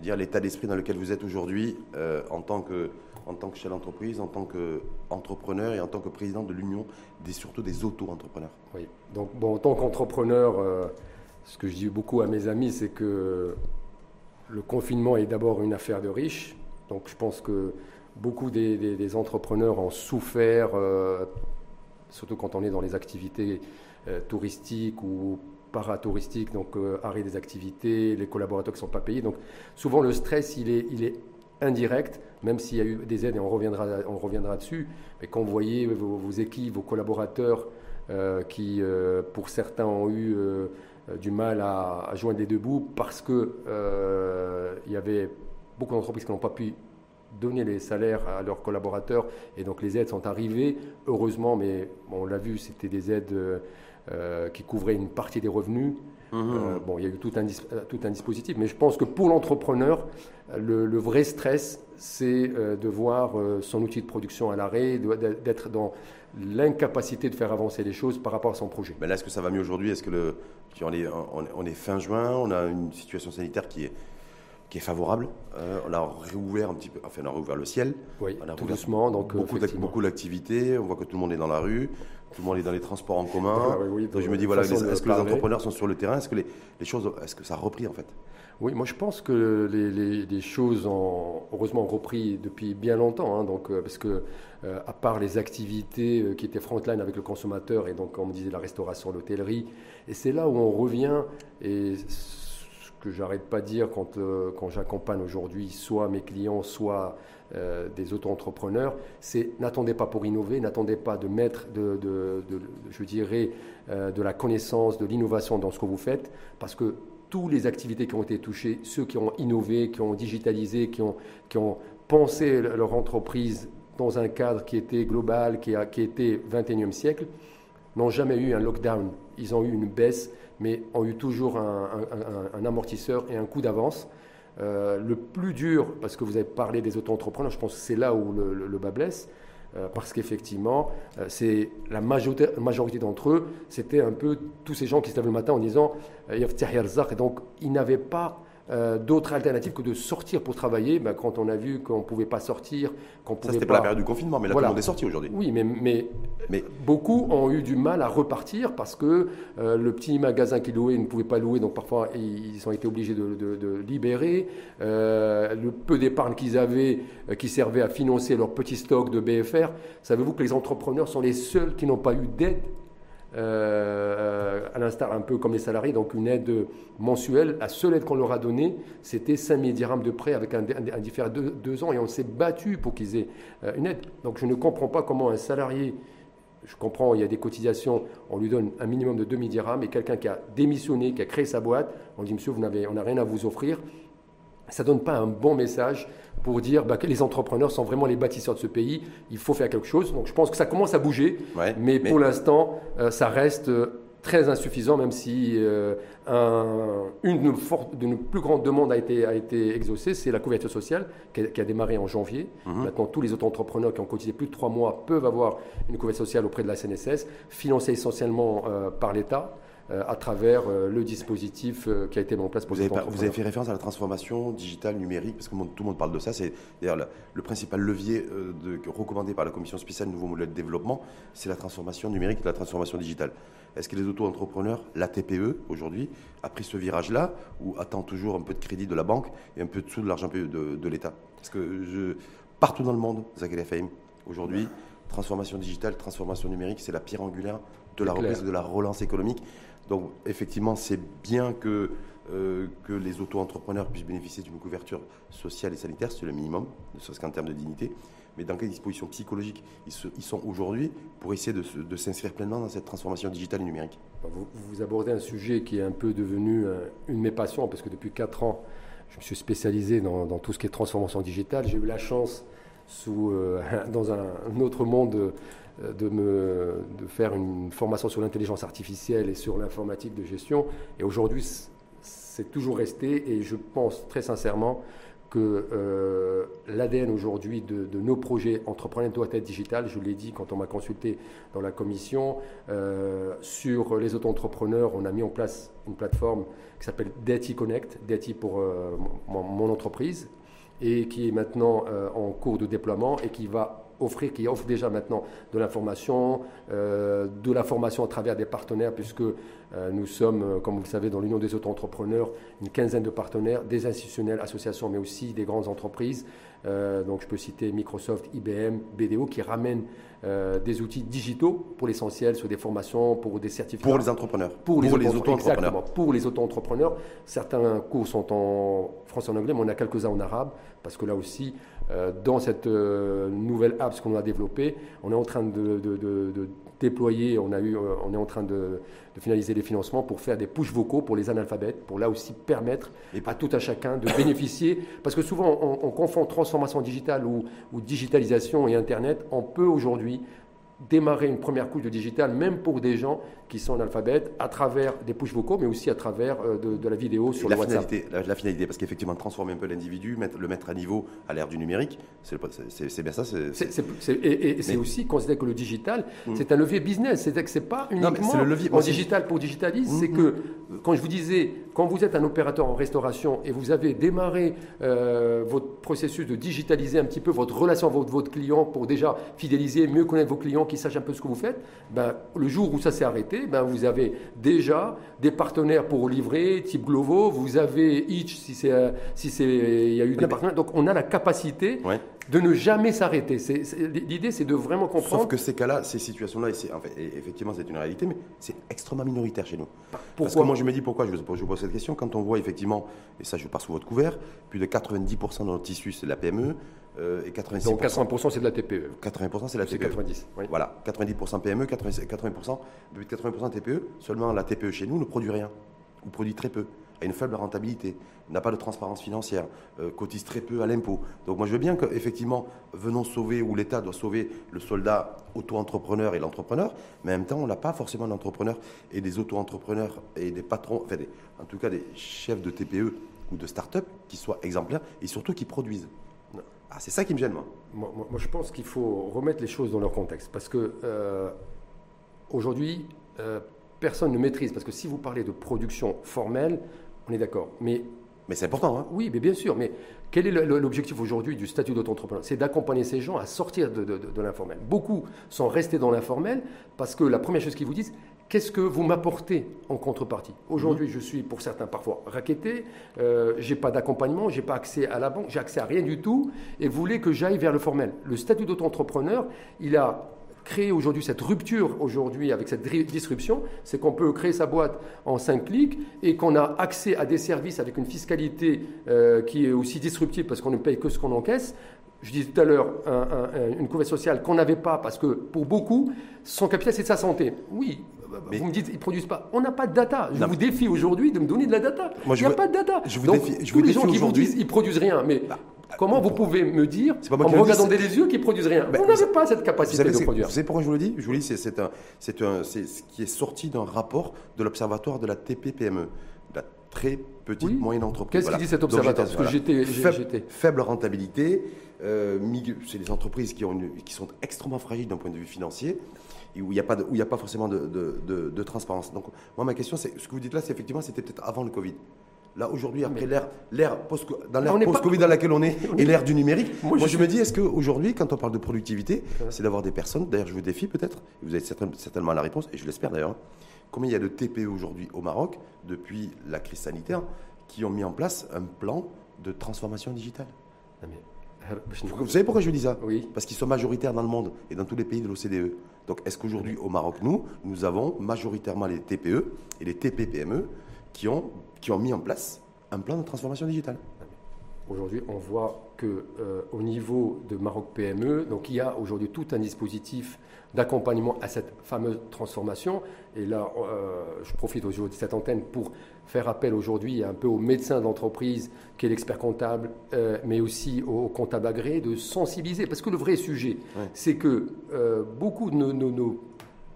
dire l'état d'esprit dans lequel vous êtes aujourd'hui en tant que en tant que chef d'entreprise, en tant qu'entrepreneur et en tant que président de l'Union des surtout des auto-entrepreneurs. Oui. Donc bon, en tant qu'entrepreneur, ce que je dis beaucoup à mes amis, c'est que le confinement est d'abord une affaire de riches. Donc je pense que beaucoup des, entrepreneurs ont souffert, euh, surtout quand on est dans les activités euh, touristiques ou paratouristiques, donc euh, arrêt des activités, les collaborateurs qui ne sont pas payés. Donc souvent le stress, il est, indirect, même s'il y a eu des aides et on reviendra, on reviendra dessus. Mais quand vous voyez vos, équipes, vos collaborateurs qui, pour certains, ont eu du mal à, joindre les deux bouts parce qu'il il y avait beaucoup d'entreprises qui n'ont pas pu donner les salaires à leurs collaborateurs et donc les aides sont arrivées, heureusement, mais on l'a vu, c'était des aides euh, qui couvraient une partie des revenus. Mmh. Euh, bon, il y a eu tout un, tout un dispositif, mais je pense que pour l'entrepreneur, le, vrai stress, c'est euh, de voir son outil de production à l'arrêt, d'être dans l'incapacité de faire avancer les choses par rapport à son projet. Mais là, est-ce que ça va mieux aujourd'hui? Est-ce que le, on est, on est fin juin, on a une situation sanitaire qui est qui est favorable? Euh, on a réouvert un petit peu, enfin on a réouvert le ciel. Oui, on a tout doucement. Donc, beaucoup, beaucoup d'activités. On voit que tout le monde est dans la rue, tout le monde est dans les transports en commun. donc je me dis voilà, est-ce que les entrepreneurs sont sur le terrain? Est-ce que les, les choses, est-ce que ça a repris en fait? Oui, moi je pense que les, les, choses ont heureusement repris depuis bien longtemps, hein, donc, euh, parce que euh, à part les activités qui étaient frontline avec le consommateur, et donc comme on disait la restauration, l'hôtellerie, et c'est là où on revient, et que j'arrête pas de dire quand, euh, quand j'accompagne aujourd'hui soit mes clients, soit euh, des auto-entrepreneurs, c'est n'attendez pas pour innover, n'attendez pas de mettre, de, de, je dirais, euh, de la connaissance, de l'innovation dans ce que vous faites, parce que toutes les activités qui ont été touchées, ceux qui ont innové, qui ont digitalisé, qui ont, qui ont pensé leur entreprise dans un cadre qui était global, qui, a, qui était 21e siècle, n'ont jamais eu un lockdown. Ils ont eu une baisse mais ont eu toujours un, amortisseur et un coup d'avance. Euh, le plus dur, parce que vous avez parlé des auto-entrepreneurs, je pense que c'est là où le, bas blesse, euh, parce qu'effectivement, euh, c'est la majorité, majorité d'entre eux, c'était un peu tous ces gens qui se lèvent le matin en disant et donc ils n'avaient pas euh, d'autres alternatives que de sortir pour travailler. Ben, quand on a vu qu'on ne pouvait pas sortir, qu'on pouvait Ça, c'était pas... la période du confinement, mais là, tout le monde est sorti aujourd'hui. Oui, mais, mais, mais, beaucoup ont eu du mal à repartir parce que euh, le petit magasin qu'ils louaient ne pouvait pas louer, donc parfois ils ont été obligés de, libérer. Euh, le peu d'épargne qu'ils avaient, qui servait à financer leur petit stock de BFR. Savez-vous que les entrepreneurs sont les seuls qui n'ont pas eu d'aide euh, à l'instar un peu comme les salariés, donc une aide mensuelle. La seule aide qu'on leur a donnée, c'était 5 000 dirhams de prêt avec un, un, de deux ans et on s'est battu pour qu'ils aient euh, une aide. Donc je ne comprends pas comment un salarié, je comprends, il y a des cotisations, on lui donne un minimum de 2 000 dirhams et quelqu'un qui a démissionné, qui a créé sa boîte, on dit monsieur, vous n'avez, on n'a rien à vous offrir. Ça ne donne pas un bon message pour dire bah, que les entrepreneurs sont vraiment les bâtisseurs de ce pays. Il faut faire quelque chose. Donc je pense que ça commence à bouger, mais, pour l'instant, euh, ça reste euh, très insuffisant, même si euh, une de nos, plus grandes demandes a été, a été exaucée, c'est la couverture sociale qui a, démarré en janvier. Mhm. Maintenant, tous les autres entrepreneurs qui ont cotisé plus de trois mois peuvent avoir une couverture sociale auprès de la CNSS, financée essentiellement par l'État. Euh, à travers euh, le dispositif euh, qui a été mis en place pour vous avez, vous avez fait référence à la transformation digitale numérique, parce que tout le monde parle de ça. C'est d'ailleurs le principal levier de, recommandé par la Commission spéciale Nouveau modèle de développement, c'est la transformation numérique et la transformation digitale. Est-ce que les auto-entrepreneurs, la TPE aujourd'hui, a pris ce virage-là ou attend toujours un peu de crédit de la banque et un peu de sous de l'argent de, de l'État? Parce que je, partout dans le monde, Zachary FM, aujourd'hui, transformation digitale, transformation numérique, c'est la pierre angulaire de la reprise, de la relance économique. Donc effectivement, c'est bien que, euh, que les auto-entrepreneurs puissent bénéficier d'une couverture sociale et sanitaire, c'est le minimum, ne serait-ce qu'en termes de dignité. Mais dans quelles dispositions psychologiques ils, sont aujourd'hui pour essayer de, s'inscrire pleinement dans cette transformation digitale et numérique? Vous, vous, abordez un sujet qui est un peu devenu euh, une de mes passions, parce que depuis 4 ans, je me suis spécialisé dans, tout ce qui est transformation digitale. J'ai eu la chance, sous, euh, dans un, autre monde, de, me, de faire une formation sur l'intelligence artificielle et sur l'informatique de gestion. Et aujourd'hui, c'est toujours resté et je pense très sincèrement que euh, l'ADN aujourd'hui de, nos projets entrepreneurs doit être digital. Je l'ai dit quand on m'a consulté dans la commission. Euh, sur les auto-entrepreneurs, on a mis en place une plateforme qui s'appelle DATI Connect. DATI pour mon, entreprise et qui est maintenant en cours de déploiement et qui va offrir, qui offre déjà maintenant de l'information, euh, de la formation à travers des partenaires, puisque euh, nous sommes, euh, comme vous le savez, dans l'Union des auto-entrepreneurs, une quinzaine de partenaires, des institutionnels, associations, mais aussi des grandes entreprises. donc je peux citer Microsoft, IBM, BDO, qui ramènent des outils digitaux pour l'essentiel sur des formations, pour des certificats. Pour les entrepreneurs. Pour les, auto-entrepreneurs. Pour les auto-entrepreneurs. Certains cours sont en français et en anglais, mais on a quelques-uns en arabe, parce que là aussi, dans cette euh, nouvelle app qu'on a développée. On est en train de, déployer, on, a eu, euh, on est en train de, finaliser les financements pour faire des push vocaux pour les analphabètes, pour là aussi permettre à tout à chacun de bénéficier. Parce que souvent, on, confond transformation digitale ou, ou digitalisation et Internet. On peut aujourd'hui démarrer une première couche de digital, même pour des gens qui sont analphabètes, à travers des push vocaux, mais aussi à travers euh, de, la vidéo sur la le WhatsApp. Finalité, la, finalité, parce qu'effectivement, transformer un peu l'individu, le mettre à niveau à l'ère du numérique, c'est bien ça. et, c'est aussi considérer que le digital, mmh. c'est un levier business. C'est-à-dire que ce n'est pas uniquement le levier, en digital pour digitaliser. C'est mmh, que, mmh. quand je vous disais, quand vous êtes un opérateur en restauration et vous avez démarré euh, votre processus de digitaliser un petit peu votre relation avec votre client pour déjà fidéliser, mieux connaître vos clients, qu'ils sachent un peu ce que vous faites, ben, le jour où ça s'est arrêté, ben, vous avez déjà des partenaires pour livrer, type Glovo, vous avez Itch si c'est euh, si c'est il y a eu des partenaires. Donc on a la capacité de ne jamais s'arrêter. L'idée, c'est de vraiment comprendre. Sauf que ces cas-là, ces situations-là, en fait, effectivement, c'est une réalité, mais c'est extrêmement minoritaire chez nous. Pourquoi Parce que moi, je me dis pourquoi je vous, pose cette question. Quand on voit effectivement, et ça, je pars sous votre couvert, plus de 90% de notre tissu, c'est de la PME. Euh, et 86%. Donc 80% c'est de la TPE. 80% c'est la TPE. 90. Voilà, 90% PME, 80%, 80%, 80% TPE. Seulement la TPE chez nous ne produit rien, ou produit très peu a une faible rentabilité, n'a pas de transparence financière, euh, cotise très peu à l'impôt. Donc moi je veux bien qu'effectivement, venons sauver, ou l'État doit sauver le soldat auto-entrepreneur et l'entrepreneur, mais en même temps, on n'a pas forcément d'entrepreneurs et des auto-entrepreneurs et des patrons, enfin en tout cas des chefs de TPE ou de start-up qui soient exemplaires et surtout qui produisent. Ah, c'est ça qui me gêne, moi. Moi, je pense qu'il faut remettre les choses dans leur contexte. Parce que euh, aujourd'hui, euh, personne ne maîtrise. Parce que si vous parlez de production formelle, on est d'accord. Mais, mais c'est important. Hein oui, mais bien sûr. Mais quel est l'objectif aujourd'hui du statut d'auto-entrepreneur? C'est d'accompagner ces gens à sortir de, l'informel. Beaucoup sont restés dans l'informel parce que la première chose qu'ils vous disent, qu'est-ce que vous m'apportez en contrepartie? Aujourd'hui, je suis pour certains parfois raquetté, euh, j'ai pas d'accompagnement, j'ai pas accès à la banque, j'ai accès à rien du tout, et vous voulez que j'aille vers le formel. Le statut d'auto-entrepreneur, il a créer aujourd'hui cette rupture aujourd'hui avec cette disruption, c'est qu'on peut créer sa boîte en 5 clics et qu'on a accès à des services avec une fiscalité euh, qui est aussi disruptive parce qu'on ne paye que ce qu'on encaisse. Je disais tout à l'heure une couverture sociale qu'on n'avait pas parce que pour beaucoup, son capital c'est sa santé. Oui, vous me dites, ils ne produisent pas. On n'a pas de data. Je vous défie aujourd'hui de me donner de la data. Il n'y a pas de data. Je vous défie, je tous les gens qui vous disent, ils produisent rien. Mais bah, Comment vous pouvez me dire, en me regardant les yeux, qu'ils produisent rien ben, Vous n'avez pas cette capacité de produire. Vous savez pourquoi je vous le dis Je vous le dis, c'est un, un, ce qui est sorti d'un rapport de l'observatoire de la TPPME, la très petite moyenne entreprise. Qu'est-ce qui dit cet observatoire? Parce que j'étais faible, rentabilité. Euh, c'est des entreprises qui, ont qui sont extrêmement fragiles d'un point de vue financier où il n'y a, pas a pas forcément de, de, de, transparence. Donc, moi, ma question, c'est ce que vous dites là, c'est effectivement, c'était peut-être avant le Covid. Là, aujourd'hui, après l'ère, l'ère post, dans l'ère post-Covid dans laquelle on est et l'ère du numérique, moi, je, me dis, est-ce qu'aujourd'hui, quand on parle de productivité, c'est d'avoir des personnes, d'ailleurs, je vous défie peut-être, vous avez certainement la réponse, et je l'espère d'ailleurs, combien il y a de TPE aujourd'hui au Maroc, depuis la crise sanitaire, qui ont mis en place un plan de transformation digitale? Euh, Vous savez pourquoi je dis ça? Oui. Parce qu'ils sont majoritaires dans le monde et dans tous les pays de l'OCDE. Donc, est-ce qu'aujourd'hui, au Maroc, nous, nous avons majoritairement les TPE et les TPPME qui qui ont mis en place un plan de transformation digitale? Aujourd'hui, on voit que euh, au niveau de Maroc PME, donc il y a aujourd'hui tout un dispositif d'accompagnement à cette fameuse transformation. Et là, euh, je profite aujourd'hui de cette antenne pour faire appel aujourd'hui un peu aux médecins d'entreprise, qui est l'expert comptable, euh, mais aussi aux comptables agréés, de sensibiliser. Parce que le vrai sujet, c'est que beaucoup de nos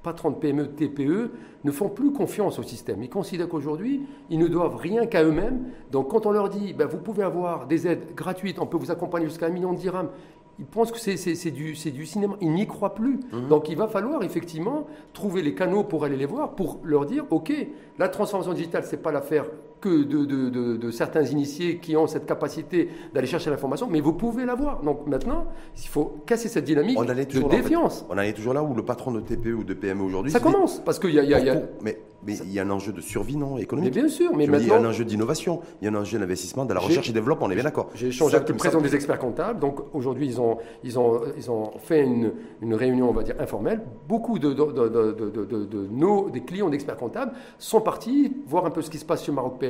patrons de PME, TPE, ne font plus confiance au système. Ils considèrent qu'aujourd'hui, ils ne doivent rien qu'à eux-mêmes. Donc quand on leur dit, ben, vous pouvez avoir des aides gratuites, on peut vous accompagner jusqu'à un million de dirhams, ils pensent que c'est du, du, cinéma. Ils n'y croient plus. Mhm. Donc il va falloir effectivement trouver les canaux pour aller les voir, pour leur dire, OK, la transformation digitale, ce n'est pas l'affaire que de, certains initiés qui ont cette capacité d'aller chercher l'information, mais vous pouvez l'avoir. Donc maintenant, il faut casser cette dynamique de défiance. on en est toujours là où le patron de TPE ou de PME aujourd'hui. Ça commence, parce qu'il y a. Mais, mais il y a un enjeu de survie non économique. Mais bien sûr, mais maintenant. Il y a un enjeu d'innovation, il y a un enjeu d'investissement, de la recherche et développement, on est bien d'accord. J'ai échangé avec le président des experts comptables, donc aujourd'hui ils ont, ils, ont, ils ont fait une, une réunion, on va dire, informelle. Beaucoup de, de, nos, des clients d'experts comptables sont partis voir un peu ce qui se passe sur Maroc PME.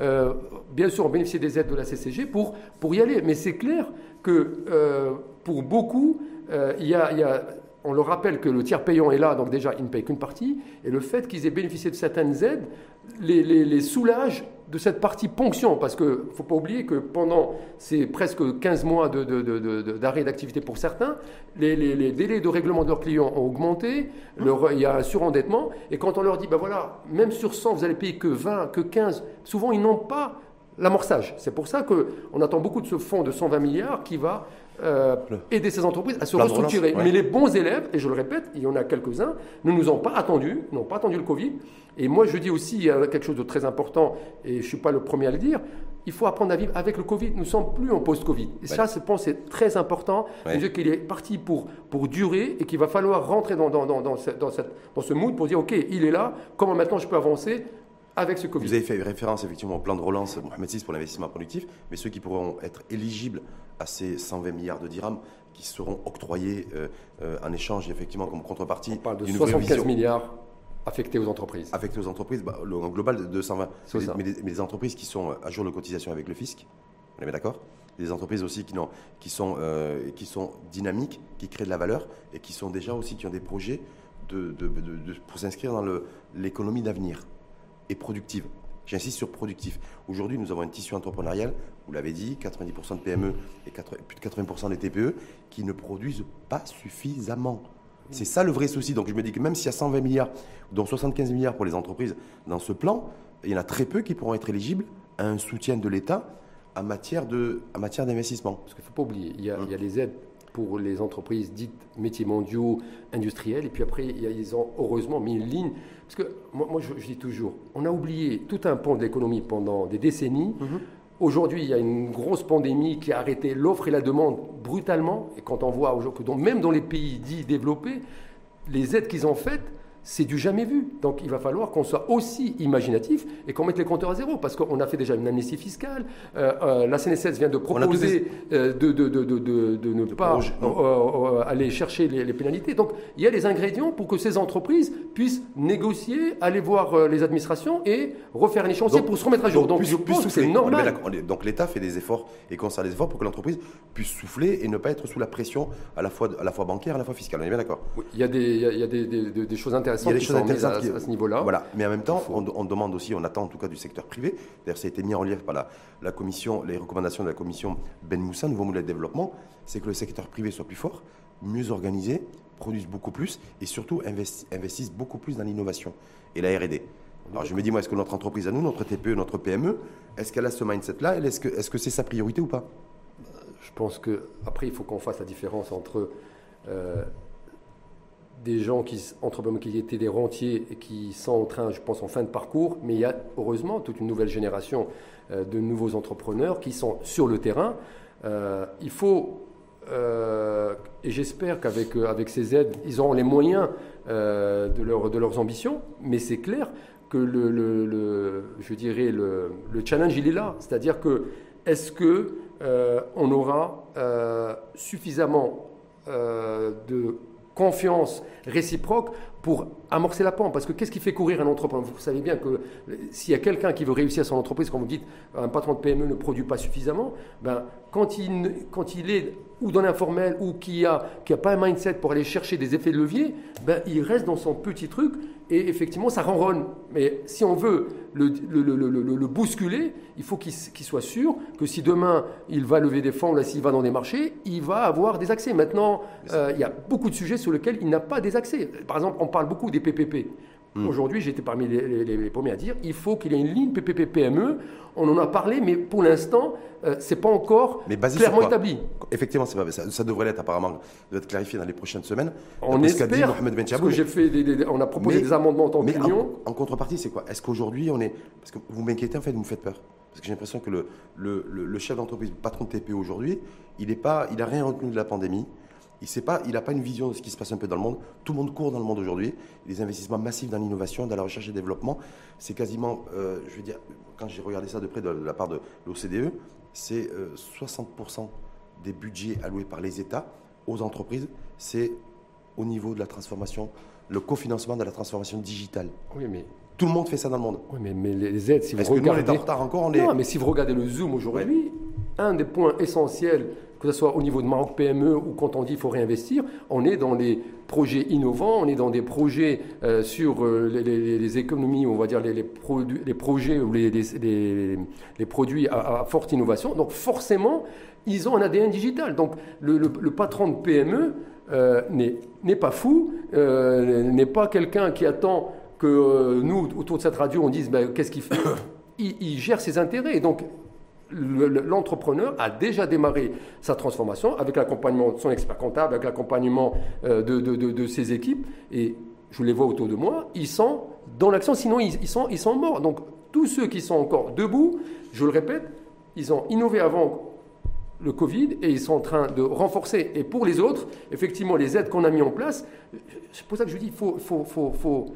Euh, bien sûr, on bénéficie des aides de la CCG pour, y aller. Mais c'est clair que euh, pour beaucoup, euh, on le rappelle que le tiers payant est là, donc déjà, il ne paye qu'une partie. Et le fait qu'ils aient bénéficié de certaines aides les, les, les soulage de cette partie ponction, parce qu'il ne faut pas oublier que pendant ces presque 15 mois d'arrêt de, d'activité pour certains, les, délais de règlement de leurs clients ont augmenté, il y a un surendettement, et quand on leur dit, ben voilà, même sur 100, vous allez payer que 20, que 15, souvent ils n'ont pas l'amorçage. C'est pour ça qu'on attend beaucoup de ce fonds de 120 milliards qui va euh, aider ces entreprises à se restructurer. Mais les bons élèves, et je le répète, il y en a quelques-uns, ne nous ont pas attendu, n'ont pas attendu le Covid. Et moi, je dis aussi il y a quelque chose de très important, et je ne suis pas le premier à le dire, il faut apprendre à vivre avec le Covid. Nous ne sommes plus en post-Covid. Et ça, je pense, c'est très important. Ouais. Je qu'il est parti pour, pour durer et qu'il va falloir rentrer dans, dans, dans, dans, cette, dans, ce mood pour dire, OK, il est là, comment maintenant je peux avancer? Avec ce Covid. Vous avez fait référence effectivement au plan de relance Mohamed VI pour l'investissement productif, mais ceux qui pourront être éligibles à ces 120 milliards de dirhams qui seront octroyés euh, euh, en échange effectivement comme contrepartie. On parle de 75 milliards affectés aux entreprises. Affectés aux entreprises, bah, le global de 120. Mais, mais, les entreprises qui sont à jour de cotisation avec le fisc, on est bien d'accord des entreprises aussi qui, qui, sont, euh, qui sont dynamiques, qui créent de la valeur et qui sont déjà aussi qui ont des projets de, de, de, pour s'inscrire dans l'économie d'avenir et productive. J'insiste sur productif. Aujourd'hui, nous avons un tissu entrepreneurial, vous l'avez dit, 90% de PME et plus de 80% des TPE qui ne produisent pas suffisamment. C'est ça le vrai souci. Donc je me dis que même s'il y a 120 milliards, dont 75 milliards pour les entreprises dans ce plan, il y en a très peu qui pourront être éligibles à un soutien de l'État en matière d'investissement. Parce qu'il ne faut pas oublier, il y, a, il y a les aides pour les entreprises dites métiers mondiaux, industriels. Et puis après, ils ont heureusement mis une ligne. Parce que moi, je, dis toujours, on a oublié tout un pan de l'économie pendant des décennies. Mhm. Aujourd'hui, il y a une grosse pandémie qui a arrêté l'offre et la demande brutalement. Et quand on voit aujourd'hui que même dans les pays dits développés, les aides qu'ils ont faites, c'est du jamais vu. Donc il va falloir qu'on soit aussi imaginatif et qu'on mette les compteurs à zéro, parce qu'on a fait déjà une amnistie fiscale. Euh, euh, la CNSS vient de proposer euh, de, de, de, de, ne pas aller chercher les, pénalités. Donc il y a les ingrédients pour que ces entreprises puissent négocier, aller voir les administrations et refaire un échéancier pour se remettre à jour. Donc, je pense que c'est normal. Donc l'État fait des efforts et constate des efforts pour que l'entreprise puisse souffler et ne pas être sous la pression à la fois, à la fois bancaire, à la fois fiscale. On est bien d'accord oui, Il y a des, il y a des, des choses intéressantes il y a des choses intéressantes à, ce niveau-là. Voilà. Mais en même temps, on, demande aussi, on attend en tout cas du secteur privé. D'ailleurs, ça a été mis en relief par la, commission, les recommandations de la commission Ben Moussa, nouveau modèle de développement, c'est que le secteur privé soit plus fort, mieux organisé, produise beaucoup plus et surtout investisse, beaucoup plus dans l'innovation et la R&D. Alors je me dis, moi, est-ce que notre entreprise à nous, notre TPE, notre PME, est-ce qu'elle a ce mindset-là? Est-ce que c'est -ce c'est sa priorité ou pas? Je pense que après, il faut qu'on fasse la différence entre euh, des gens qui, qui étaient des rentiers et qui sont en train, je pense, en fin de parcours, mais il y a heureusement toute une nouvelle génération euh, de nouveaux entrepreneurs qui sont sur le terrain. Euh, il faut, euh, et j'espère qu'avec avec ces aides, ils auront les moyens de, leur, de leurs ambitions, mais c'est clair que le, le, je dirais le, le, challenge, il est là. C'est-à-dire que est-ce que on aura suffisamment de confiance réciproque pour amorcer la pente. Parce que qu'est-ce qui fait courir un entrepreneur? Vous savez bien que s'il y a quelqu'un qui veut réussir son entreprise, comme vous dites, un patron de PME ne produit pas suffisamment, ben, quand, il, quand il est ou dans l'informel ou qui n'a qui a pas un mindset pour aller chercher des effets de levier, ben, il reste dans son petit truc et effectivement ça ronronne. Mais si on veut le, le, le, le bousculer, il faut qu'il soit sûr que si demain il va lever des fonds, là s'il va dans des marchés, il va avoir des accès. Maintenant, euh, il y a beaucoup de sujets sur lesquels il n'a pas des accès. Par exemple, on parle beaucoup des PPP. Hmm. Aujourd'hui, j'étais parmi les, premiers à dire il faut qu'il y ait une ligne PPP-PME. On en a parlé, mais pour l'instant, euh, ce n'est pas encore clairement établi. Effectivement, ça, ça, devrait l'être apparemment, être clarifié dans les prochaines semaines. On espère. parce que j'ai fait on a proposé des amendements en tant mais en, en, contrepartie, c'est quoi? Est-ce qu'aujourd'hui, on est. Parce que vous m'inquiétez, en fait, vous me faites peur. Parce que j'ai l'impression que le, le, le, chef d'entreprise, le patron de TPE aujourd'hui, il n'a rien retenu de la pandémie. Il n'a pas, pas une vision de ce qui se passe un peu dans le monde. Tout le monde court dans le monde aujourd'hui. Les investissements massifs dans l'innovation, dans la recherche et développement, c'est quasiment, euh, je veux dire, quand j'ai regardé ça de près de la part de l'OCDE, c'est 60% euh, des budgets alloués par les États aux entreprises, c'est au niveau de la transformation, le cofinancement de la transformation digitale. Oui, mais tout le monde fait ça dans le monde. Oui, mais, mais les aides, si vous regardez... en retard encore? On est... Non, mais si vous regardez le Zoom aujourd'hui, un des points essentiels que ce soit au niveau de Maroc PME ou quand on dit qu'il faut réinvestir, on est dans les projets innovants, on est dans des projets euh, sur euh, les, économies, on va dire les, projets ou les, produits à, forte innovation. Donc forcément, ils ont un ADN digital. Donc le, patron de PME euh, n'est pas fou, n'est pas quelqu'un qui attend que nous, autour de cette radio, on dise ben, qu'est-ce qu'il fait? Il, il, gère ses intérêts. Donc l'entrepreneur a déjà démarré sa transformation avec l'accompagnement de son expert comptable, avec l'accompagnement euh, de, ses équipes. Et je les vois autour de moi, ils sont dans l'action, sinon ils, sont, morts. Donc tous ceux qui sont encore debout, je le répète, ils ont innové avant le Covid et ils sont en train de renforcer. Et pour les autres, effectivement, les aides qu'on a mis en place, c'est pour ça que je dis, il faut, faut, faut, faut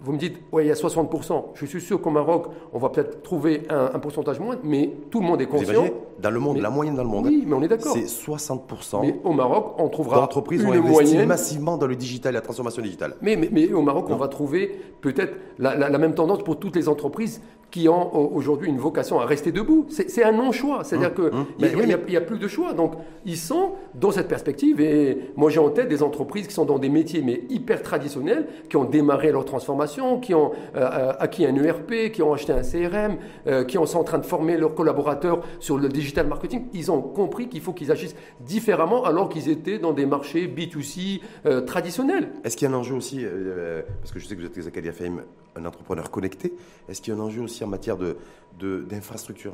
vous me dites, oui, il y a 60%. Je suis sûr qu'au Maroc, on va peut-être trouver un, pourcentage moins, mais tout le monde est conscient. dans le monde, la moyenne dans le monde, oui, mais on est d'accord. C'est 60%. Mais au Maroc, on trouvera d'entreprises une moyenne massivement dans le digital, la transformation digitale. Mais, mais, au Maroc, on va trouver peut-être la, la, même tendance pour toutes les entreprises qui ont aujourd'hui une vocation à rester debout. C'est un non-choix. C'est-à-dire hum, qu'il hum. n'y a, plus de choix. Donc, ils sont dans cette perspective. Et moi, j'ai en tête des entreprises qui sont dans des métiers mais hyper traditionnels, qui ont démarré leur transformation, qui ont euh, acquis un ERP, qui ont acheté un CRM, euh, qui sont en train de former leurs collaborateurs sur le digital marketing. Ils ont compris qu'il faut qu'ils agissent différemment alors qu'ils étaient dans des marchés B2C euh, traditionnels. Est-ce qu'il y a un enjeu aussi, parce que je sais que vous êtes Zakaria Fahim, un entrepreneur connecté, est-ce qu'il y a un enjeu aussi en matière d'infrastructure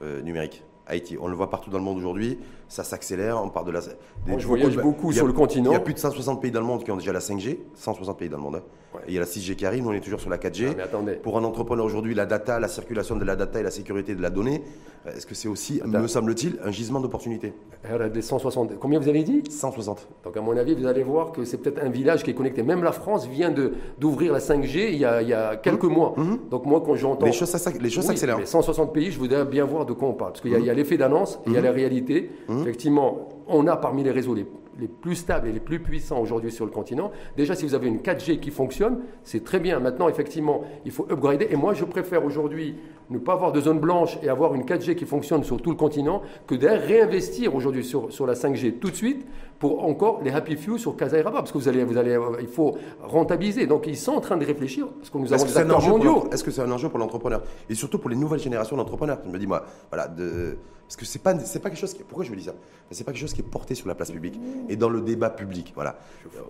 de, euh, numérique IT. On le voit partout dans le monde aujourd'hui, ça s'accélère, on part de la... je voyage beaucoup sur le continent. Il y a plus de 160 pays dans le monde qui ont déjà la 5G, 160 pays dans le monde. Hein. Il y a la 6G qui arrive, nous on est toujours sur la 4G. Ah, Pour un entrepreneur aujourd'hui, la data, la circulation de la data et la sécurité de la donnée, est-ce que c'est aussi, me semble-t-il, un gisement d'opportunités 160. Combien vous avez dit 160. Donc à mon avis, vous allez voir que c'est peut-être un village qui est connecté. Même la France vient d'ouvrir la 5G il y a, il y a quelques mmh. mois. Mmh. Donc moi, quand j'entends... Les choses, les s'accélèrent. les 160 pays, je voudrais bien voir de quoi on parle. Parce qu'il y a, l'effet d'annonce, il y a la réalité. Effectivement, on a parmi les réseaux les, plus stables et les plus puissants aujourd'hui sur le continent. Déjà, si vous avez une 4G qui fonctionne, c'est très bien. Maintenant, effectivement, il faut upgrader. Et moi, je préfère aujourd'hui ne pas avoir de zone blanche et avoir une 4G qui fonctionne sur tout le continent que de réinvestir aujourd'hui sur, sur la 5G tout de suite pour encore les happy few sur Casa et Rabat, parce que vous allez, vous allez, il faut rentabiliser. Donc ils sont en train de réfléchir, parce que nous avons des acteurs mondiaux. Est-ce que c'est un enjeu pour l'entrepreneur? Et surtout pour les nouvelles générations d'entrepreneurs Je me dis moi, voilà, de, parce que c'est pas, c'est pas quelque chose qui, pourquoi je me dis ça? C'est pas quelque chose qui est porté sur la place publique et dans le débat public, voilà.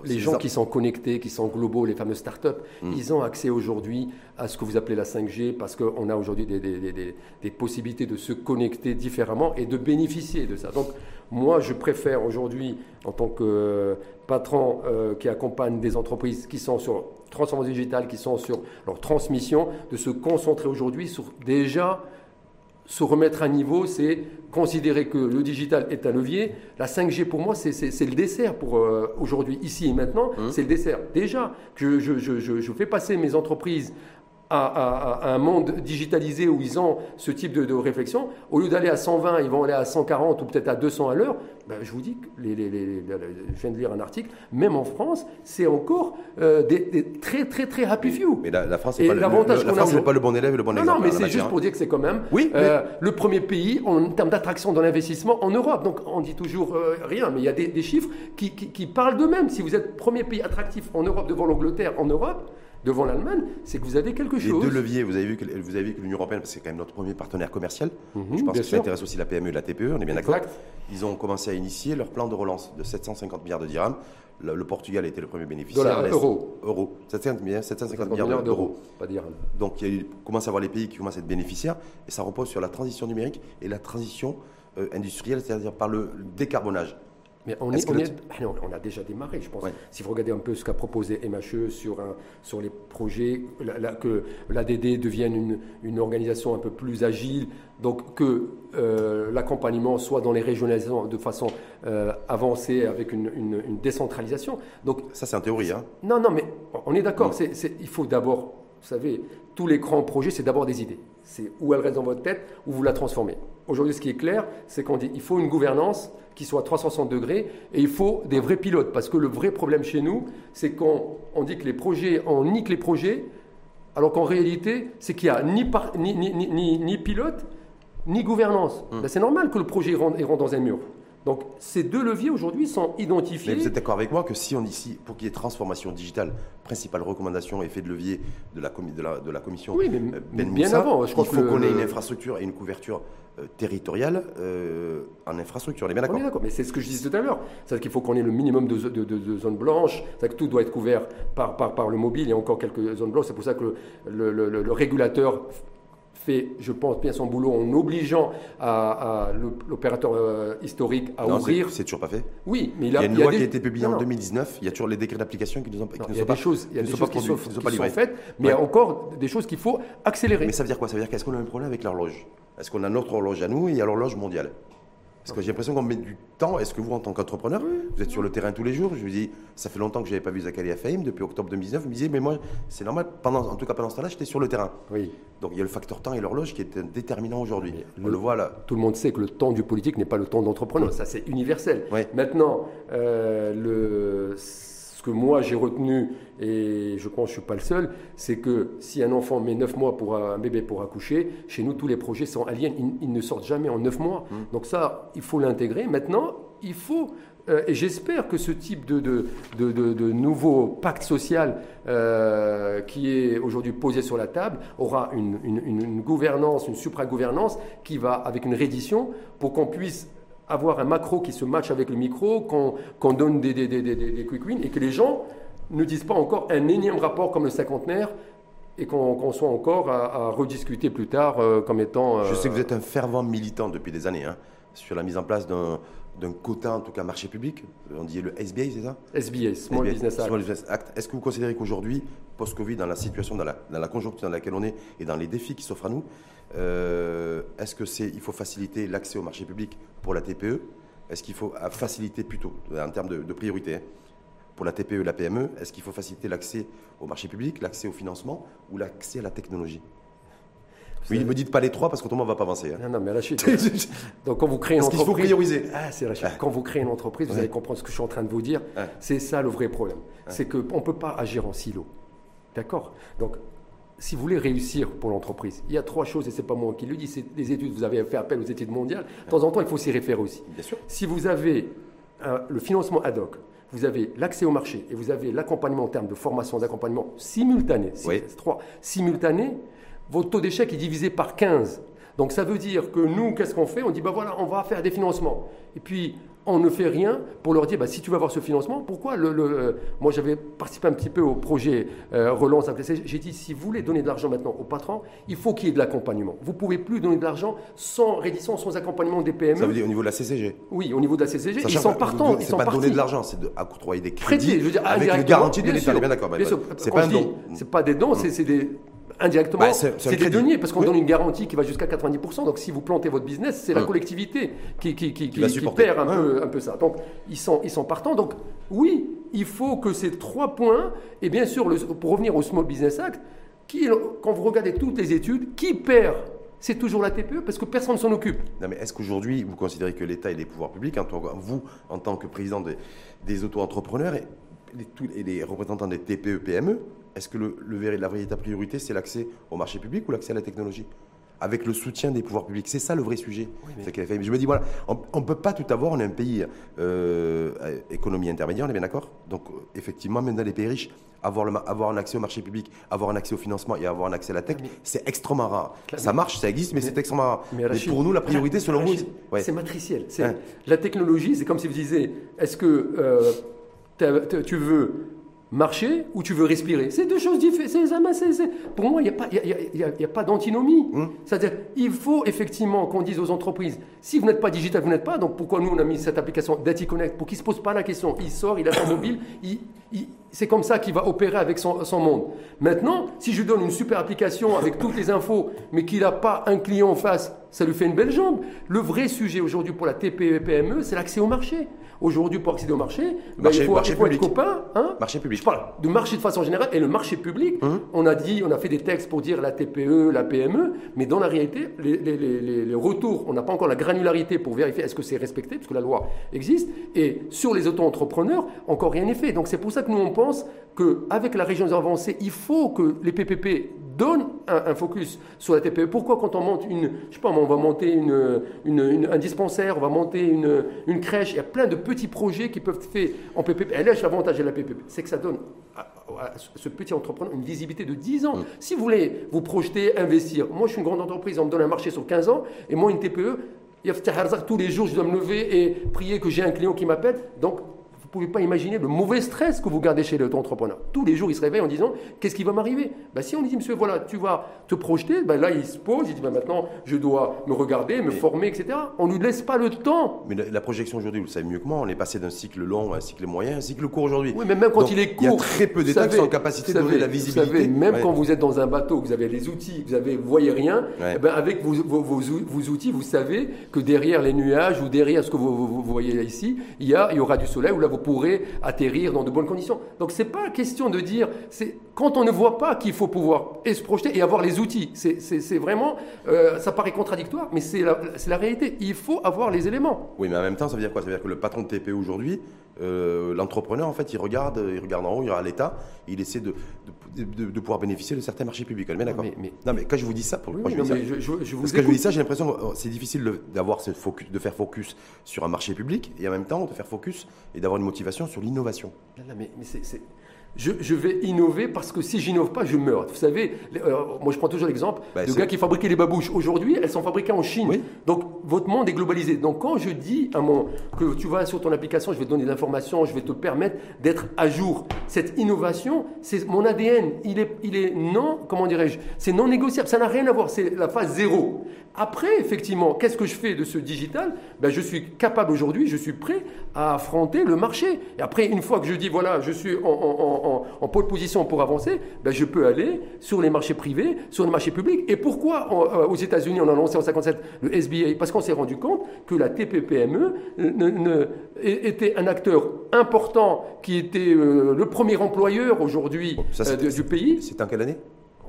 Les gens qui sont connectés, qui sont globaux, les fameux startups, hmm. ils ont accès aujourd'hui à ce que vous appelez la 5G, parce qu'on a aujourd'hui des, des, des, des possibilités de se connecter différemment et de bénéficier de ça. Donc moi, je préfère aujourd'hui, en tant que patron euh, qui accompagne des entreprises qui sont sur transformation digitale, qui sont sur leur transmission, de se concentrer aujourd'hui sur déjà se remettre à niveau, c'est considérer que le digital est un levier. La 5G, pour moi, c'est le dessert pour euh, aujourd'hui, ici et maintenant. Mmh. C'est le dessert. Déjà, que je, je, fais passer mes entreprises à, un monde digitalisé où ils ont ce type de, réflexion, au lieu d'aller à 120, ils vont aller à 140 ou peut-être à 200 à l'heure, ben, je vous dis que les, je viens de lire un article, même en France, c'est encore euh, des, très très très happy few. Mais la, France n'est pas, le, pas le bon élève et le bon exemple. Non, mais c'est juste pour dire que c'est quand même euh, le premier pays en termes d'attraction dans l'investissement en Europe. Donc on dit toujours euh, rien, mais il y a des, chiffres qui, qui parlent d'eux-mêmes. Si vous êtes premier pays attractif en Europe devant l'Angleterre, en Europe, devant l'Allemagne, c'est que vous avez quelque chose. Les deux leviers, vous avez vu que, vous avez vu que l'Union européenne, c'est quand même notre premier partenaire commercial. Mhm, je pense que ça intéresse aussi la PME et la TPE, on est bien d'accord. ils ont commencé à initier leur plan de relance de 750 milliards de dirhams. Le, Portugal a été le premier bénéficiaire. Dollars, euros. Euros. 750 milliards, d'euros. Pas dire. Donc il commence à avoir les pays qui commencent à être bénéficiaires et ça repose sur la transition numérique et la transition euh, industrielle, c'est-à-dire par le décarbonage. Mais on, est, ah on, a déjà démarré, je pense. Si vous regardez un peu ce qu'a proposé MHE sur, un, sur les projets, que l'ADD devienne une, une, organisation un peu plus agile, donc que euh, l'accompagnement soit dans les régionalisations de façon euh, avancée avec une, une, décentralisation. Donc, Ça, c'est en théorie. Hein. Non, non, mais on est d'accord. Il faut d'abord, vous savez, tous les grands projets, c'est d'abord des idées. C'est où elles restent dans votre tête, ou vous la transformez. Aujourd'hui, ce qui est clair, c'est qu'on dit il faut une gouvernance qui soit à 360 degrés et il faut des vrais pilotes. Parce que le vrai problème chez nous, c'est qu'on on dit que les projets, on nique les projets, alors qu'en réalité, c'est qu'il n'y a ni, ni, ni, pilote, ni gouvernance. Mmh. Ben, c'est normal que le projet rentre, rentre dans un mur. Donc ces deux leviers aujourd'hui sont identifiés. Mais vous êtes d'accord avec moi que si on ici, pour qu'il y ait transformation digitale, principale recommandation, effet de levier de la, de la, de la commission oui, mais euh, ben bien avant, je crois il faut qu'on ait une infrastructure et une couverture euh, territoriale euh, en infrastructure. On est bien d'accord. mais c'est ce que je disais tout à l'heure. C'est-à-dire qu'il faut qu'on ait le minimum de, zones blanches, c'est-à-dire que tout doit être couvert par, par, par, le mobile, il y a encore quelques zones blanches. C'est pour ça que le, le, le régulateur fait, je pense, bien son boulot en obligeant à, l'opérateur euh, historique à ouvrir. C'est toujours pas fait. Oui, mais il, y a une loi qui a été publiée en 2019. Il y a toujours les décrets d'application qui ne sont pas. il y a des choses, il y a des choses qui, sont, faites, mais il y a encore des choses qu'il faut accélérer. Mais ça veut dire quoi? Ça veut dire qu'est-ce qu'on a un problème avec l'horloge? Est-ce qu'on a notre horloge à nous et il y a l'horloge mondiale? Parce que j'ai l'impression qu'on met du temps. Est-ce que vous, en tant qu'entrepreneur, vous êtes sur le terrain tous les jours? Je me dis, ça fait longtemps que je n'avais pas vu Zachary Fame, depuis octobre 2019. Vous me disiez, mais moi, c'est normal, pendant, en tout cas pendant ce temps-là, j'étais sur le terrain. Oui. Donc il y a le facteur temps et l'horloge qui est déterminant aujourd'hui. On le, voit là. Tout le monde sait que le temps du politique n'est pas le temps d'entrepreneur. Ça, c'est universel. Maintenant, euh, le ce que moi j'ai retenu, et je pense que je ne suis pas le seul, c'est que si un enfant met 9 mois pour un bébé pour accoucher, chez nous tous les projets sont aliens, ils, ne sortent jamais en 9 mois. Mmh. Donc ça, il faut l'intégrer. Maintenant, il faut euh, et j'espère que ce type de, de, de, de nouveau pacte social euh, qui est aujourd'hui posé sur la table aura une, une, une gouvernance, une supra-gouvernance qui va avec une reddition pour qu'on puisse avoir un macro qui se matche avec le micro, qu'on donne des, des, des, des, quick wins et que les gens ne disent pas encore un énième rapport comme le cinquantenaire et qu'on soit encore à, rediscuter plus tard euh, comme étant... Euh, Je sais que vous êtes un fervent militant depuis des années hein, sur la mise en place d'un quota, en tout cas marché public. On dit le SBA, c'est ça? SBA, Small, Business, Act. Est-ce que vous considérez qu'aujourd'hui, post-Covid, dans la situation, dans la, dans la conjoncture dans laquelle on est et dans les défis qui s'offrent à nous, euh, est-ce que c'est, il faut faciliter l'accès au marché public pour la TPE Est-ce qu'il faut faciliter plutôt, en termes de, priorité, hein, pour la TPE et la PME, est-ce qu'il faut faciliter l'accès au marché public, l'accès au financement ou l'accès à la technologie? Oui, ne me dites pas les trois parce qu'autrement on ne va pas avancer. Hein. Non, non, mais Rachid, donc quand vous créez une entreprise, qu'il faut prioriser? Ah, c'est Rachid. Quand vous créez une entreprise, vous allez comprendre ce que je suis en train de vous dire. C'est ça le vrai problème. C'est qu'on ne peut pas agir en silo. D'accord? Donc si vous voulez réussir pour l'entreprise, il y a trois choses, et ce n'est pas moi qui le dis, c'est des études, vous avez fait appel aux études mondiales, de temps en temps, il faut s'y référer aussi. Bien sûr. Si vous avez euh, le financement ad hoc, vous avez l'accès au marché et vous avez l'accompagnement en termes de formation, d'accompagnement simultané, oui. trois, simultané, votre taux d'échec est divisé par 15. Donc ça veut dire que nous, qu'est-ce qu'on fait? On dit, ben voilà, on va faire des financements. Et puis, on ne fait rien pour leur dire bah, si tu veux avoir ce financement, pourquoi le, euh, Moi, j'avais participé un petit peu au projet euh, Relance J'ai dit si vous voulez donner de l'argent maintenant aux patrons, il faut qu'il y ait de l'accompagnement. Vous ne pouvez plus donner de l'argent sans rédition, sans accompagnement des PME. Ça veut dire au niveau de la CCG Oui, au niveau de la CCG. ils sont partants. C'est pas donner de l'argent, c'est octroyer des crédits je veux dire, avec une garantie de l'État. Bien d'accord. C'est pas un don. C'est pas des dons, c'est des indirectement, bah, c'est des deniers, parce qu'on donne une garantie qui va jusqu'à 90%. Donc si vous plantez votre business, c'est la collectivité qui, qui, qui, perd un, peu, un peu ça. Donc ils sont, ils sont partants. Donc oui, il faut que ces trois points, et bien sûr, le, pour revenir au Small Business Act, qui, quand vous regardez toutes les études, qui perd? C'est toujours la TPE parce que personne ne s'en occupe. Non, mais est-ce qu'aujourd'hui, vous considérez que l'État et les pouvoirs publics, vous, en tant que président des, des auto-entrepreneurs et les, et les représentants des TPE-PME, est-ce que le, le, la véritable priorité, c'est l'accès au marché public ou l'accès à la technologie? Avec le soutien des pouvoirs publics. C'est ça le vrai sujet. Je me dis, voilà, on ne peut pas tout avoir. On est un pays euh, économie intermédiaire, on est bien d'accord? Donc, effectivement, même dans les pays riches, avoir, le, avoir un accès au marché public, avoir un accès au financement et avoir un accès à la tech, c'est extrêmement rare. Ça marche, ça existe, mais, c'est extrêmement rare. Mais, pour nous, la priorité, selon vous, c'est matriciel. Hein. La technologie, c'est comme si vous disiez, est-ce que euh, tu veux marcher ou tu veux respirer. C'est deux choses différentes. Pour moi, il n'y a pas, a, pas d'antinomie. Hum. C'est-à-dire, il faut effectivement qu'on dise aux entreprises, si vous n'êtes pas digital, vous n'êtes pas. Donc pourquoi nous, on a mis cette application Dati Connect pour qu'il ne se pose pas la question. Il sort, il a son mobile, c'est comme ça qu'il va opérer avec son, son, monde. Maintenant, si je lui donne une super application avec toutes les infos, mais qu'il n'a pas un client en face, ça lui fait une belle jambe. Le vrai sujet aujourd'hui pour la TPE et PME, c'est l'accès au marché. Aujourd'hui, pour accéder au marché, il faut, il faut être copain. Hein marché public. Je parle de marché de façon générale et le marché public. Hum. On a dit, on a fait des textes pour dire la TPE, la PME, mais dans la réalité, les, les, les, les retours, on n'a pas encore la granularité pour vérifier est-ce que c'est respecté, parce que la loi existe. Et sur les auto-entrepreneurs, encore rien n'est fait. Donc c'est pour ça que nous, on pense qu'avec la région avancée, il faut que les PPP donnent un, focus sur la TPE. Pourquoi quand on monte une, je sais pas, on va monter une, une, un dispensaire, on va monter une, une crèche, il y a plein de petits projets qui peuvent être faits en PPP. Elle est l'avantage de la PPP, c'est que ça donne à, ce petit entrepreneur une visibilité de 10 ans. Mm. Si vous voulez vous projeter, investir, moi je suis une grande entreprise, on me donne un marché sur 15 ans, et moi une TPE, tous les jours je dois me lever et prier que j'ai un client qui m'appelle. Donc pouvez pas imaginer le mauvais stress que vous gardez chez l'auto-entrepreneur. Tous les jours, il se réveille en disant Qu'est-ce qui va m'arriver? Bah, Si on dit Monsieur, voilà, tu vas te projeter, bah, là, il se pose, il dit bah, Maintenant, je dois me regarder, me former, etc. On ne lui laisse pas le temps. Mais la, projection aujourd'hui, vous le savez mieux que moi, on est passé d'un cycle long à un cycle moyen, un cycle court aujourd'hui. Oui, mais même quand il est court. Il y a très peu d'États qui sont en capacité de donner la visibilité. Vous savez, même quand vous êtes dans un bateau, vous avez les outils, vous ne voyez rien, eh ben, avec vos, vos, outils, vous savez que derrière les nuages ou derrière ce que vous, voyez ici, il y, a, il y aura du soleil où là, vous pourrez atterrir dans de bonnes conditions. Donc c'est pas question de dire, c'est quand on ne voit pas qu'il faut pouvoir se projeter et avoir les outils. C'est vraiment, euh, ça paraît contradictoire, mais c'est la, la, réalité. Il faut avoir les éléments. Oui, mais en même temps, ça veut dire quoi? Ça veut dire que le patron de TPE aujourd'hui, euh, l'entrepreneur, en fait, il regarde, il regarde en haut, il regarde l'État, il essaie de, de, pouvoir bénéficier de certains marchés publics. Mais d'accord. Mais, non, mais quand je vous dis ça, pour je, vous parce que je vous dis ça, j'ai l'impression que c'est difficile d'avoir focus, de faire focus sur un marché public et en même temps de faire focus et d'avoir une motivation sur l'innovation. Mais, mais c'est je, vais innover parce que si j'innove pas, je meurs. Vous savez, euh, moi je prends toujours l'exemple bah, de gars qui fabriquaient les babouches. Aujourd'hui, elles sont fabriquées en Chine. Donc votre monde est globalisé. Donc quand je dis à mon, que tu vas sur ton application, je vais te donner de l'information, je vais te permettre d'être à jour. Cette innovation, c'est mon ADN. Il est, il est non, comment dirais-je, c'est non négociable. Ça n'a rien à voir. C'est la phase zéro. Après, effectivement, qu'est-ce que je fais de ce digital? Ben, Je suis capable aujourd'hui, je suis prêt à affronter le marché. Et après, une fois que je dis, voilà, je suis en, en, pole position pour avancer, ben, je peux aller sur les marchés privés, sur les marchés publics. Et pourquoi euh, aux États-Unis, on a lancé en 57 le SBA Parce qu'on s'est rendu compte que la TPPME ne, était un acteur important qui était euh, le premier employeur aujourd'hui euh, du pays. C'est en quelle année?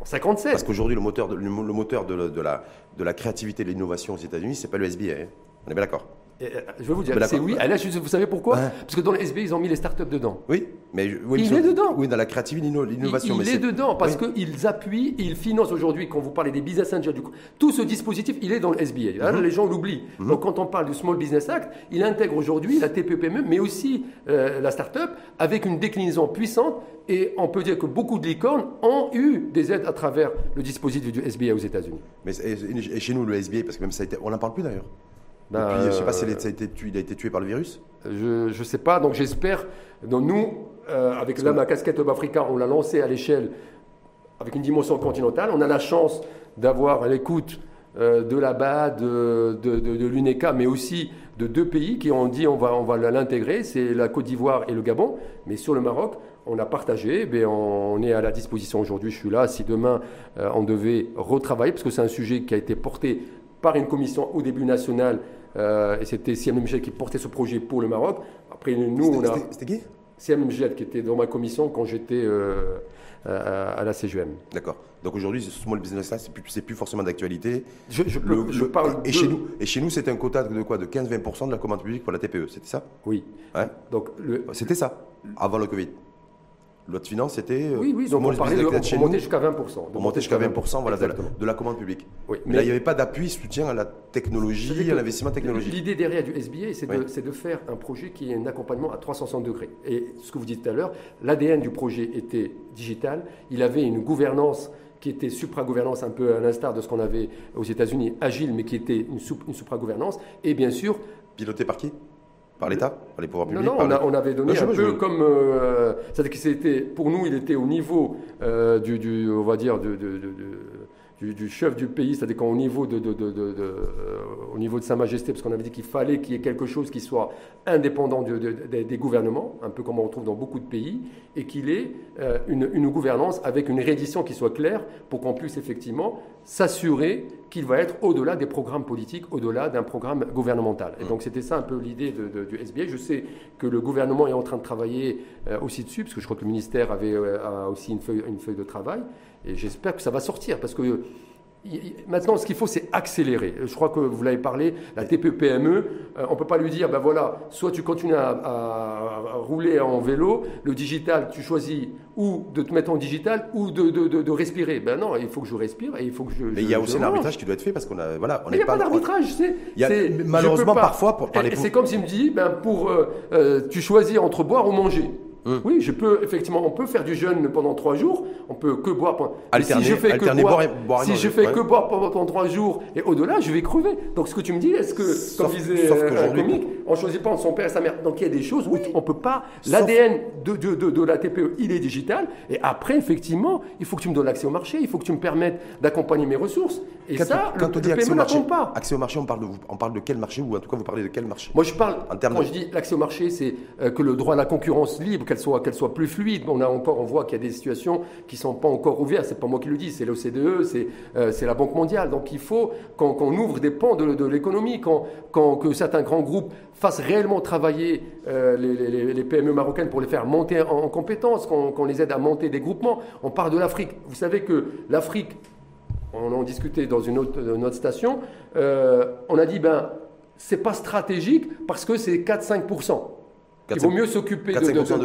57. Parce qu'aujourd'hui, le moteur, de, le, moteur de, la, de la créativité et de l'innovation aux États-Unis, c'est pas le SBA. Hein. On est bien d'accord je vais vous dire, c'est oui. Là, vous savez pourquoi Parce que dans le SB, ils ont mis les startups dedans. Oui, mais il est dedans. Oui, dans la créativité, l'innovation. Il, est dedans parce qu'ils appuient, ils financent aujourd'hui. Quand vous parlez des business angels, tout ce dispositif, il est dans le SBA. Mhm. les gens l'oublient. Mhm. Donc, quand on parle du Small Business Act, il intègre aujourd'hui la TPE-PME, mais aussi euh, la startup, avec une déclinaison puissante. Et on peut dire que beaucoup de licornes ont eu des aides à travers le dispositif du SBA aux États-Unis. Mais et, chez nous, le SBA, parce que même ça a été, on n'en parle plus d'ailleurs. Ben, je ne sais pas s'il a, été tué, il a été tué par le virus Je ne sais pas, donc j'espère. Nous, euh, avec la, ma casquette Hub Africa, on l'a lancé à l'échelle avec une dimension continentale. On a la chance d'avoir l'écoute euh, de la BAD, de, de, l'UNECA, mais aussi de deux pays qui ont dit on va, on va l'intégrer, c'est la Côte d'Ivoire et le Gabon. Mais sur le Maroc, on a partagé, mais on est à la disposition aujourd'hui, je suis là. Si demain euh, on devait retravailler, parce que c'est un sujet qui a été porté par une commission au début nationale, euh, et c'était Siam Michel qui portait ce projet pour le Maroc. Après, nous, on a. C'était qui? Siam Michel qui était dans ma commission quand j'étais euh, à, la CGM. D'accord. Donc aujourd'hui, ce small business là, c'est plus, plus forcément d'actualité. Je, je, parle. Et, chez nous, et chez nous, c'était un quota de quoi? De 15-20% de la commande publique pour la TPE, c'était ça? Oui. Ouais. Donc le... C'était ça, avant le Covid. Loi de finances, c'était. Euh, oui, oui, donc on parlait de, monter jusqu'à 20%. On monter jusqu'à 20%, voilà, de la, commande publique. mais, là, il n'y avait pas d'appui, soutien à la technologie, à l'investissement technologique. L'idée derrière du SBA, c'est de, faire un projet qui est un accompagnement à 360 degrés. Et ce que vous dites tout à l'heure, l'ADN du projet était digital. Il avait une gouvernance qui était supra-gouvernance, un peu à l'instar de ce qu'on avait aux États-Unis, agile, mais qui était une, une supra-gouvernance. Et bien sûr. Piloté par qui? Par l'État Par les pouvoirs publics Non, non on, avait donné un peu comme. Euh, c'est-à-dire que c'était, pour nous, il était au niveau euh, du, du, on va dire, de, de, du, chef du pays, c'est-à-dire qu'au niveau de, euh, au niveau de Sa Majesté, parce qu'on avait dit qu'il fallait qu'il y ait quelque chose qui soit indépendant des gouvernements, un peu comme on retrouve dans beaucoup de pays, et qu'il ait euh, une, gouvernance avec une réédition qui soit claire pour qu'on puisse effectivement s'assurer qu'il va être au-delà des programmes politiques, au-delà d'un programme gouvernemental. Et donc c'était ça un peu l'idée du SBA. Je sais que le gouvernement est en train de travailler euh, aussi dessus, parce que je crois que le ministère avait aussi une feuille, une feuille de travail. Et j'espère que ça va sortir parce que Maintenant, ce qu'il faut, c'est accélérer. Je crois que vous l'avez parlé, la TPE-PME, euh, on ne peut pas lui dire, ben voilà, soit tu continues à, rouler en vélo, le digital, tu choisis ou de te mettre en digital ou de, de, respirer. Ben non, il faut que je respire et il faut que je. Mais il y a aussi l'arbitrage qui doit être fait parce qu'on a, voilà, on Il n'y a pas d'arbitrage, c'est. Malheureusement, parfois, pour parler. C'est comme s'il me dit, ben pour, euh, euh, tu choisis entre boire ou manger. Hum. Oui, je peux effectivement, on peut faire du jeûne pendant trois jours. On peut que boire. Pendant... Alterner, si je fais que boire, boire, si je fais que boire pendant trois jours et au-delà, je vais crever. Donc ce que tu me dis, est-ce que, comme disait un comique, on choisit pas son père et sa mère. Donc il y a des choses où on peut pas. L'ADN de, de, de, de, la TPE, il est digital. Et après, effectivement, il faut que tu me donnes l'accès au marché. Il faut que tu me permettes d'accompagner mes ressources. Et ça, quand le, on dit accès au marché, pas. Accès au marché, on parle de on parle de quel marché ou en tout cas vous parlez de quel marché? Moi, je parle. En termes quand je dis l'accès au marché, c'est euh, que le droit à la concurrence libre, qu'elle soit soit plus fluide. On, a encore, on voit qu'il y a des situations qui ne sont pas encore ouvertes. Ce n'est pas moi qui le dis, c'est l'OCDE, euh, c'est la Banque mondiale. Donc il faut qu'on ouvre des pans de, l'économie, que certains grands groupes fassent réellement travailler euh, les, PME marocaines pour les faire monter en, compétences, qu'on les aide à monter des groupements. On parle de l'Afrique. Vous savez que l'Afrique, on en discutait dans une autre, station, euh, on a dit, ben, c'est pas stratégique parce que c'est 4-5%. Il vaut mieux s'occuper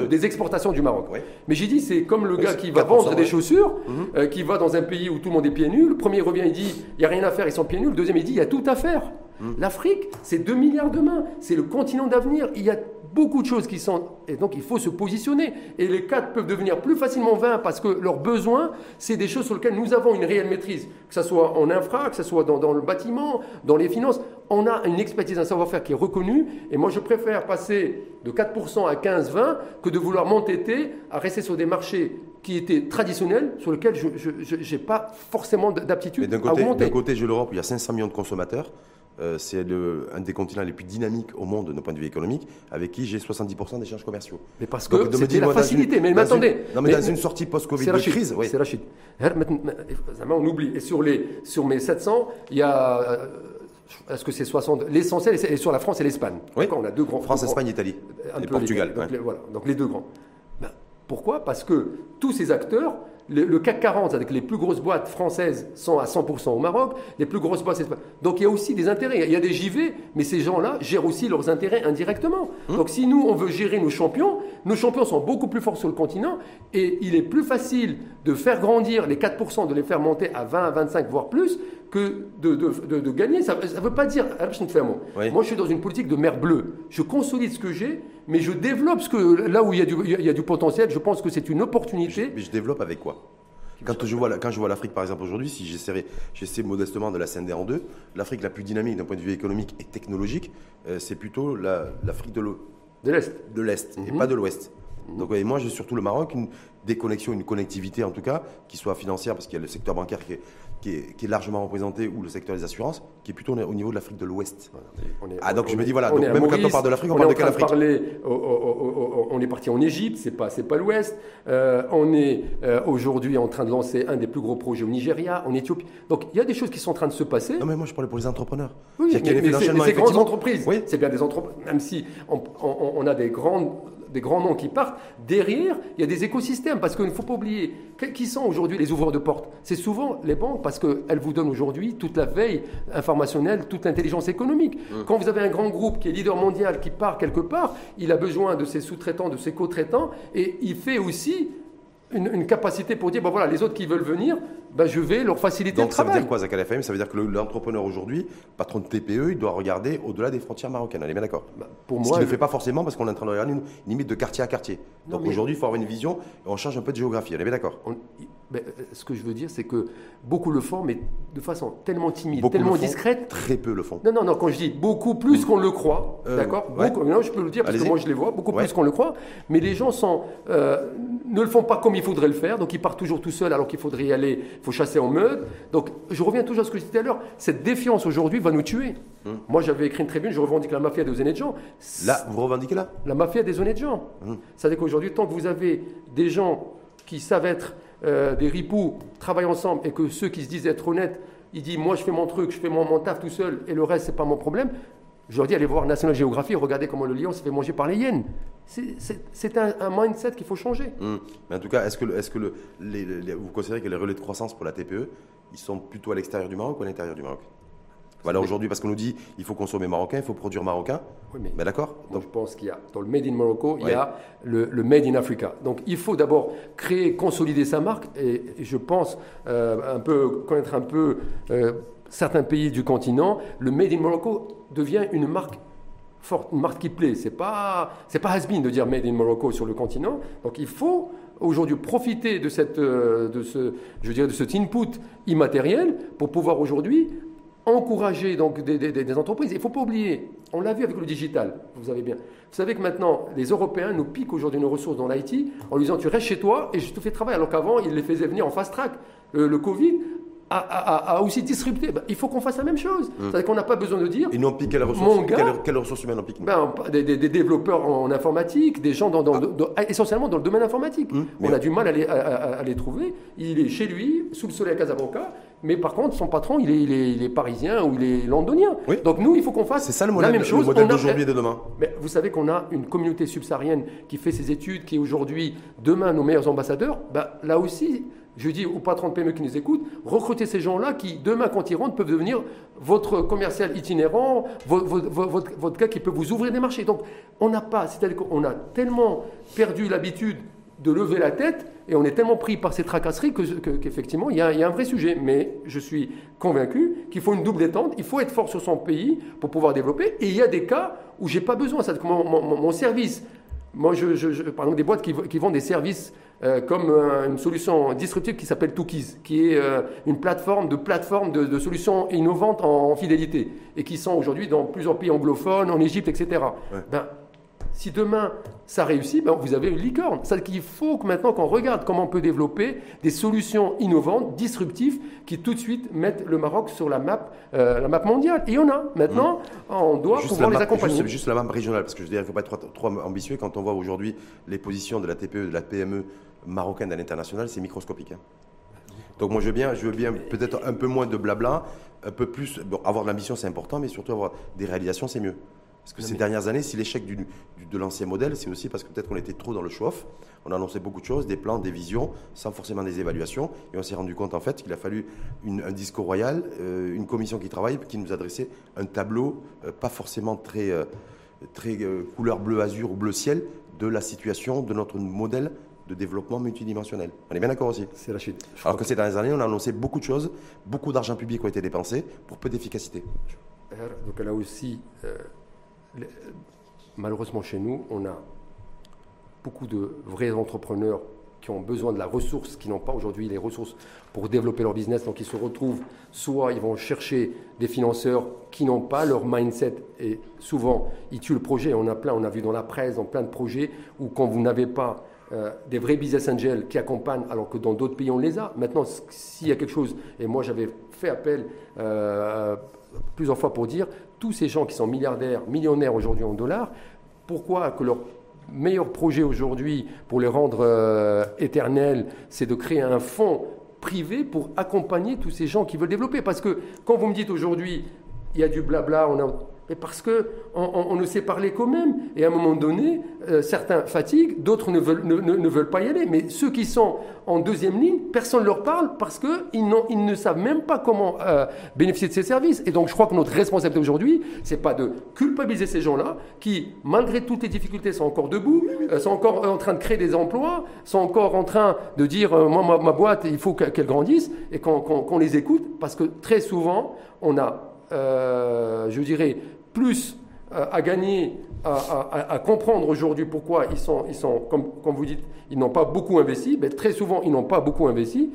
des exportations du Maroc. Mais j'ai dit, c'est comme le gars qui va vendre des chaussures, mhm. euh, qui va dans un pays où tout le monde est pieds nus. Le premier revient, il dit, il n'y a rien à faire, ils sont pieds nus. Le deuxième, il dit, il y a tout à faire. Mhm. L'Afrique, c'est 2 milliards de mains. C'est le continent d'avenir. Il y a beaucoup de choses qui sont... Et donc, il faut se positionner. Et les quatre peuvent devenir plus facilement 20 parce que leurs besoins, c'est des choses sur lesquelles nous avons une réelle maîtrise. Que ce soit en infra, que ce soit dans, dans le bâtiment, dans les finances. On a une expertise, un savoir-faire qui est reconnu. Et moi, je préfère passer de 4% à 15-20 que de vouloir m'entêter à rester sur des marchés qui étaient traditionnels, sur lesquels je n'ai pas forcément d'aptitude à augmenter. D'un côté, j'ai l'Europe, il y a 500 millions de consommateurs. Euh, c'est un des continents les plus dynamiques au monde d'un point de vue économique, avec qui j'ai 70% d'échanges commerciaux. Mais parce que c'était la facilité. mais, attendez. non, mais, dans une sortie post-Covid de crise. Oui. C'est Rachid. On oublie. Et sur, les, sur mes 700, il y a. Euh, est-ce que c'est 60 L'essentiel est sur la France et l'Espagne. Oui. On a deux grands. France, Espagne, Italie. et Portugal. donc, les, voilà, donc les deux grands. Ben, pourquoi? Parce que tous ces acteurs le, CAC 40, avec les plus grosses boîtes françaises, sont à 100% au Maroc. Les plus grosses boîtes, donc il y a aussi des intérêts. Il y a des JV, mais ces gens-là gèrent aussi leurs intérêts indirectement. Hum. Donc si nous, on veut gérer nos champions, nos champions sont beaucoup plus forts sur le continent, et il est plus facile de faire grandir les 4%, de les faire monter à 20, à 25, voire plus, que de, gagner. Ça ne veut pas dire. Moi, je suis dans une politique de mer bleue. Je consolide ce que j'ai, mais je développe ce que, là où il y, a du, il y a du potentiel. Je pense que c'est une opportunité. Mais je, développe avec quoi? Quand je, vois, quand je vois l'Afrique, par exemple, aujourd'hui, si j'essaie modestement de la scinder en deux, l'Afrique la plus dynamique d'un point de vue économique et technologique, euh, c'est plutôt l'Afrique de l'Est. De l'Est, et mhm. pas de l'Ouest. Donc moi, j'ai surtout le Maroc, une déconnexion, une connectivité en tout cas, qui soit financière, parce qu'il y a le secteur bancaire qui est, qui est, largement représenté, ou le secteur des assurances, qui est plutôt au niveau de l'Afrique de l'Ouest. ah, donc je me dis, voilà, donc même quand on parle de l'Afrique, on, parle de quelle Afrique On est parti en Égypte, c'est pas, pas l'Ouest. Euh, on est euh, aujourd'hui en train de lancer un des plus gros projets au Nigeria, en Éthiopie. Donc il y a des choses qui sont en train de se passer. Non, mais moi je parlais pour les entrepreneurs. Oui, mais, c'est grandes entreprises. Oui. C'est bien des entreprises, même si on, on a des grandes des grands noms qui partent, derrière, il y a des écosystèmes. Parce qu'il ne faut pas oublier, qui sont aujourd'hui les ouvreurs de portes? C'est souvent les banques, parce qu'elles vous donnent aujourd'hui toute la veille toute l'intelligence économique. Mmh. Quand vous avez un grand groupe qui est leader mondial, qui part quelque part, il a besoin de ses sous-traitants, de ses co-traitants, et il fait aussi une, capacité pour dire, bon voilà, les autres qui veulent venir, ben je vais leur faciliter le travail. Donc ça veut dire quoi, Zaka FM Ça veut dire que l'entrepreneur aujourd'hui, patron de TPE, il doit regarder au-delà des frontières marocaines. On est bien d'accord? Bah, Pour moi, Ce qu'il ne fait pas forcément parce qu'on est en train de regarder une limite de quartier à quartier. Donc aujourd'hui, il faut avoir une vision et on change un peu de géographie. On est bien d'accord? Ben, euh, ce que je veux dire, c'est que beaucoup le font, mais de façon tellement timide, tellement discrète. Très peu le font. Non, non, non, quand je dis beaucoup plus qu'on le croit, euh, d'accord? Non, je peux le dire parce que moi je les vois, beaucoup plus qu'on le croit, mais les gens sont, euh, ne le font pas comme il faudrait le faire, donc ils partent toujours tout seuls alors qu'il faudrait y aller, il faut chasser en meute. Donc je reviens toujours à ce que je disais tout à l'heure, cette défiance aujourd'hui va nous tuer. Hum. Moi j'avais écrit une tribune, je revendique la mafia des honnêtes gens. Là, vous revendiquez là? La mafia des honnêtes gens. Hum. C'est-à-dire qu'aujourd'hui, tant que vous avez des gens qui savent être euh, des ripoux travaillent ensemble et que ceux qui se disent être honnêtes, ils disent moi je fais mon truc, je fais mon, mon taf tout seul et le reste c'est pas mon problème. Je leur dis allez voir National Geographic, regardez comment le lion se fait manger par les hyènes. C'est un, mindset qu'il faut changer. Hum. Mais en tout cas, est-ce que, est -ce que le, vous considérez que les relais de croissance pour la TPE, ils sont plutôt à l'extérieur du Maroc ou à l'intérieur du Maroc? Voilà, aujourd'hui, parce qu'on nous dit il faut consommer marocain, il faut produire marocain. Oui, mais, d'accord? Donc, je pense qu'il y a, dans le Made in Morocco, il y a le, Made in Africa. Donc, il faut d'abord créer, consolider sa marque. Et, je pense euh, un peu, connaître un peu euh, certains pays du continent. Le Made in Morocco devient une marque forte, une marque qui plaît. C'est pas, pas has-been de dire Made in Morocco sur le continent. Donc, il faut aujourd'hui profiter de, cette, euh, de, ce, je dirais, de cet input immatériel pour pouvoir aujourd'hui encourager donc des, entreprises. Il ne faut pas oublier, on l'a vu avec le digital, vous savez bien. Vous savez que maintenant, les Européens nous piquent aujourd'hui nos ressources dans l'IT en lui disant tu restes chez toi et je te fais travailler. Alors qu'avant, ils les faisaient venir en fast track. le Covid, a, aussi disrupté. Ben, il faut qu'on fasse la même chose. Hum. C'est-à-dire qu'on n'a pas besoin de dire. Ils n'ont piqué quelle ressource, quelle, ressource humaine ont piqué ben, des, développeurs en informatique, des gens dans, ah. essentiellement dans le domaine informatique. Hum, on a du mal à les, à, les, trouver. Il est chez lui, sous le soleil à Casablanca, mais par contre, son patron, il est, il est, parisien ou il est londonien. Donc nous, il faut qu'on fasse ça, le modèle, la même chose. Le modèle d'aujourd'hui et de demain. Mais vous savez qu'on a une communauté subsaharienne qui fait ses études, qui est aujourd'hui, demain, nos meilleurs ambassadeurs. Ben, là aussi, je dis aux patrons de PME qui nous écoutent, recrutez ces gens-là qui, demain, quand ils rentrent, peuvent devenir votre commercial itinérant, votre, gars qui peut vous ouvrir des marchés. Donc, on n'a pas, c'est-à-dire qu'on a tellement perdu l'habitude de lever la tête et on est tellement pris par ces tracasseries qu'effectivement, que, il, y a, un vrai sujet. Mais je suis convaincu qu'il faut une double détente, il faut être fort sur son pays pour pouvoir développer. Et il y a des cas où j'ai pas besoin. Ça, mon, service, moi, je, exemple, des boîtes qui vendent des services euh, comme euh, une solution disruptive qui s'appelle Tookies, qui est euh, une plateforme de plateforme de, solutions innovantes en, fidélité et qui sont aujourd'hui dans plusieurs pays anglophones, en Égypte, etc. Ben, si demain ça réussit, ben vous avez une licorne. C'est-à-dire qu'il faut que maintenant qu'on regarde comment on peut développer des solutions innovantes, disruptives, qui tout de suite mettent le Maroc sur la map, la map mondiale. Et en a. Maintenant, mmh. on doit pouvoir les accompagner. Juste, juste, la map régionale, parce que je veux dire, il ne faut pas être trop, ambitieux quand on voit aujourd'hui les positions de la TPE, de la PME marocaine à l'international, c'est microscopique. Hein. Donc moi je veux bien, je veux bien peut-être un peu moins de blabla, un peu plus. avoir de l'ambition c'est important, mais surtout avoir des réalisations c'est mieux. Parce que ces dernières années, si l'échec de l'ancien modèle, c'est aussi parce que peut-être qu'on était trop dans le show-off. On a annoncé beaucoup de choses, des plans, des visions, sans forcément des évaluations. Et on s'est rendu compte en fait qu'il a fallu un discours royal, euh, une commission qui travaille, qui nous adressait un tableau euh, pas forcément très, euh, très couleur bleu-azur ou bleu-ciel de la situation de notre modèle de développement multidimensionnel. On est bien d'accord aussi C'est la chute. Alors que ces dernières années, on a annoncé beaucoup de choses, beaucoup d'argent public a été dépensé pour peu d'efficacité. Donc là aussi, euh, malheureusement chez nous, on a beaucoup de vrais entrepreneurs qui ont besoin de la ressource, qui n'ont pas aujourd'hui les ressources pour développer leur business. Donc ils se retrouvent, soit ils vont chercher des financeurs qui n'ont pas leur mindset et souvent ils tuent le projet. On a plein, on a vu dans la presse, dans plein de projets où quand vous n'avez pas euh, des vrais business angels qui accompagnent, alors que dans d'autres pays on les a. Maintenant, s'il y a quelque chose, et moi j'avais fait appel euh, plusieurs fois pour dire, tous ces gens qui sont milliardaires, millionnaires aujourd'hui en dollars, pourquoi que leur meilleur projet aujourd'hui pour les rendre euh, éternels, c'est de créer un fonds privé pour accompagner tous ces gens qui veulent développer? Parce que quand vous me dites aujourd'hui, il y a du blabla, on a mais parce qu'on on, ne sait parler qu'au même. Et à un moment donné, euh, certains fatiguent, d'autres ne veulent, ne, veulent pas y aller. Mais ceux qui sont en deuxième ligne, personne ne leur parle parce qu'ils ils ne savent même pas comment euh, bénéficier de ces services. Et donc je crois que notre responsabilité aujourd'hui, c'est pas de culpabiliser ces gens-là qui, malgré toutes les difficultés, sont encore debout, euh, sont encore en train de créer des emplois, sont encore en train de dire, moi, ma, boîte, il faut qu'elle grandisse, et qu'on les écoute, parce que très souvent, on a, je dirais, plus euh, à gagner, à, comprendre aujourd'hui pourquoi ils sont, ils sont comme, comme vous dites, ils n'ont pas beaucoup investi. Mais très souvent, ils n'ont pas beaucoup investi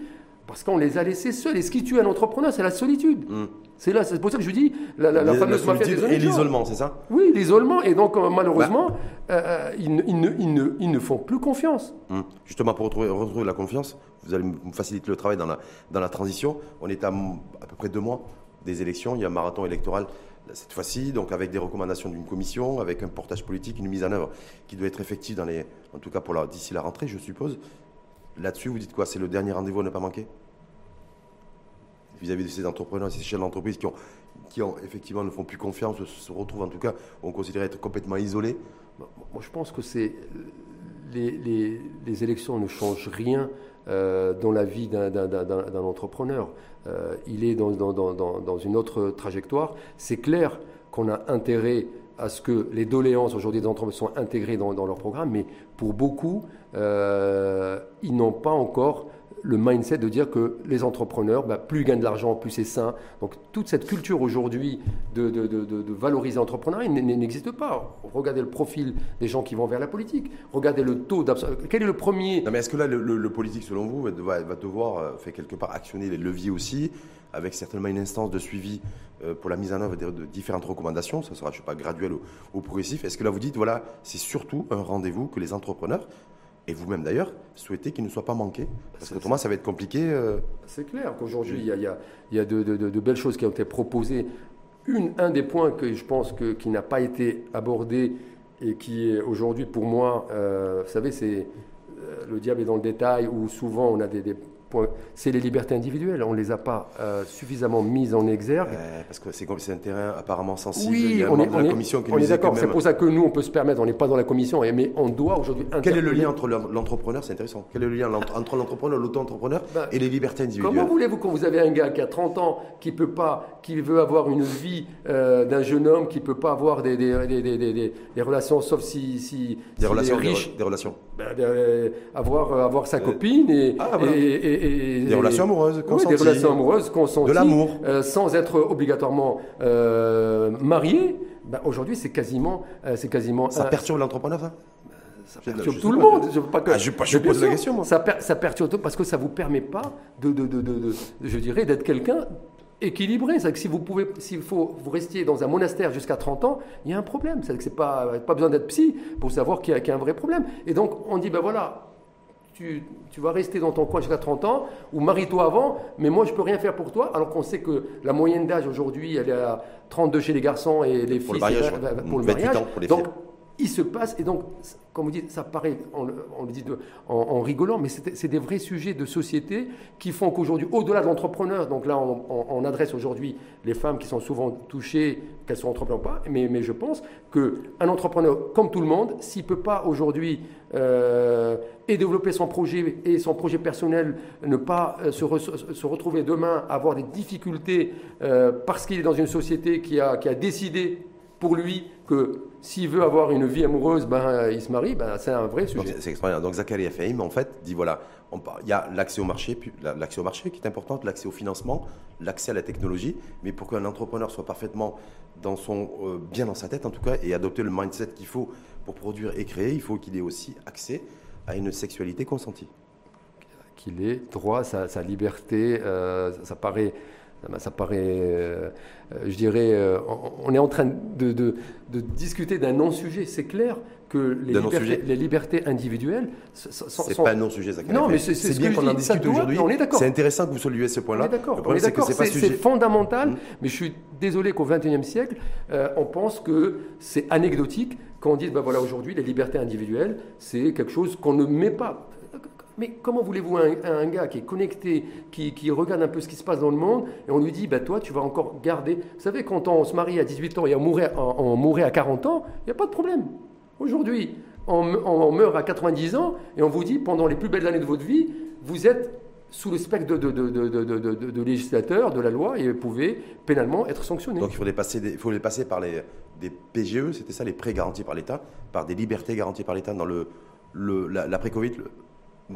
parce qu'on les a laissés seuls. Et ce qui tue un entrepreneur, c'est la solitude. Hmm. C'est là, c'est pour ça que je dis la, la, fameuse mafia des Et l'isolement, c'est ça? Oui, l'isolement. Et donc, malheureusement, bah. euh, ils, ne, ils, ne, ils, ne, font plus confiance. Hmm. Justement, pour retrouver, retrouver, la confiance, vous allez me faciliter le travail dans la, dans la transition. On est à à peu près deux mois des élections. Il y a un marathon électoral cette fois-ci, donc avec des recommandations d'une commission, avec un portage politique, une mise en œuvre qui doit être effective dans les, en tout cas pour d'ici la rentrée, je suppose. Là-dessus, vous dites quoi? C'est le dernier rendez-vous à ne pas manquer? Vis-à-vis de ces entrepreneurs, ces chefs d'entreprise qui ont, ont effectivement ne font plus confiance, se retrouvent en tout cas, on considère être complètement isolés? Moi, je pense que c'est les, élections ne changent rien euh, dans la vie d'un entrepreneur. Euh, il est dans, dans, une autre trajectoire. C'est clair qu'on a intérêt à ce que les doléances aujourd'hui des entreprises soient intégrées dans, leur programme, mais pour beaucoup, euh, ils n'ont pas encore le mindset de dire que les entrepreneurs, bah, plus ils gagnent de l'argent, plus c'est sain. Donc toute cette culture aujourd'hui de, de, de, de, valoriser l'entrepreneuriat n'existe pas. Regardez le profil des gens qui vont vers la politique. Regardez le taux d'absorption. Quel est le premier Non mais est-ce que là, le, politique, selon vous, va, va devoir euh, faire quelque part actionner les leviers aussi, avec certainement une instance de suivi euh, pour la mise en œuvre de, différentes recommandations, ça sera, je sais pas, graduel ou progressif. Est-ce que là, vous dites, voilà, c'est surtout un rendez-vous que les entrepreneurs et vous-même d'ailleurs, souhaitez qu'il ne soit pas manqué Parce que autrement, ça va être compliqué. Euh. C'est clair qu'aujourd'hui, il y a, de, belles choses qui ont été proposées. Une, un des points que je pense que, qui n'a pas été abordé et qui est aujourd'hui pour moi, euh, vous savez, c'est euh, le diable est dans le détail, où souvent on a des, c'est les libertés individuelles. On ne les a pas euh, suffisamment mises en exergue. parce que c'est un terrain apparemment sensible. Oui, Il y a on est, la commission qui on est d'accord. C'est pour ça que nous, on peut se permettre, on n'est pas dans la commission, mais on doit aujourd'hui. Quel est le lien entre l'entrepreneur? C'est intéressant. Quel est le lien entre l'entrepreneur, l'auto-entrepreneur bah, et les libertés individuelles? Comment voulez-vous quand vous avez un gars qui a 30 ans, qui peut pas, qui veut avoir une vie euh, d'un jeune homme, qui peut pas avoir des, des, des, des, relations, sauf si, si des relations riches, des, relations. Ben, euh, avoir avoir sa copine et, ah, et des relations amoureuses consenties. des relations amoureuses consenties. De l'amour. Euh, sans être obligatoirement euh, marié. Ben, Aujourd'hui, c'est quasiment, euh, c'est quasiment. Ça perturbe l'entrepreneur, ça? ça perturbe tout le monde. Je, pas que, ah, je, je pose la question. Moi. Ça, ça perturbe tout parce que ça vous permet pas de, de, de, de je dirais, d'être quelqu'un équilibré. C'est que si vous pouvez, s'il faut, vous restiez dans un monastère jusqu'à 30 ans, il y a un problème. C'est que c'est pas, pas besoin d'être psy pour savoir qu'il y, y, a un vrai problème. Et donc, on dit, ben voilà, tu, vas rester dans ton coin jusqu'à 30 ans, ou marie-toi avant, mais moi je peux rien faire pour toi, alors qu'on sait que la moyenne d'âge aujourd'hui, elle est à 32 chez les garçons et les pour filles, le mariage, pour le mariage. pour les donc, il se passe, et donc, comme vous dites, ça paraît, on, le dit en, rigolant, mais c'est des vrais sujets de société qui font qu'aujourd'hui, au-delà de l'entrepreneur, donc là, on, adresse aujourd'hui les femmes qui sont souvent touchées, qu'elles sont entrepreneurs ou pas, mais, mais je pense qu'un entrepreneur, comme tout le monde, s'il ne peut pas aujourd'hui euh, et développer son projet et son projet personnel, ne pas euh, se, retrouver demain, avoir des difficultés euh, parce qu'il est dans une société qui a décidé pour lui que s'il veut avoir une vie amoureuse, ben, il se marie, ben, c'est un vrai sujet. C'est extraordinaire. Donc Zachary Fahim, en fait, dit voilà, il y a l'accès au marché, l'accès au marché qui est important, l'accès au financement, l'accès à la technologie, mais pour qu'un entrepreneur soit parfaitement dans son, euh, bien dans sa tête en tout cas, et adopter le mindset qu'il faut pour produire et créer, il faut qu'il ait aussi accès à une sexualité consentie. Qu'il ait droit à sa, liberté, euh, ça paraît ça paraît, euh, je dirais, euh, on est en train de, de, discuter d'un non-sujet. C'est clair que les, libertés, les libertés, individuelles. C'est pas un non-sujet, Zachary. Non, mais c'est bien qu'on en discute aujourd'hui. On est d'accord. C'est intéressant que vous souleviez ce point-là. On est d'accord. C'est fondamental, mmh. mais je suis désolé qu'au XXIe siècle, euh, on pense que c'est anecdotique quand on dit, ben voilà, aujourd'hui, les libertés individuelles, c'est quelque chose qu'on ne met pas Mais comment voulez-vous un, un, gars qui est connecté, qui, regarde un peu ce qui se passe dans le monde, et on lui dit, bah, toi, tu vas encore garder. Vous savez, quand on se marie à 18 ans et on mourrait, on, à 40 ans, il n'y a pas de problème. Aujourd'hui, on, meurt à 90 ans et on vous dit, pendant les plus belles années de votre vie, vous êtes sous le spectre de, de, de, législateur, de la loi, et vous pouvez pénalement être sanctionné. Donc il faut les passer, il faut les passer par les, des PGE, c'était ça, les prêts garantis par l'État, par des libertés garanties par l'État dans le l'après-Covid,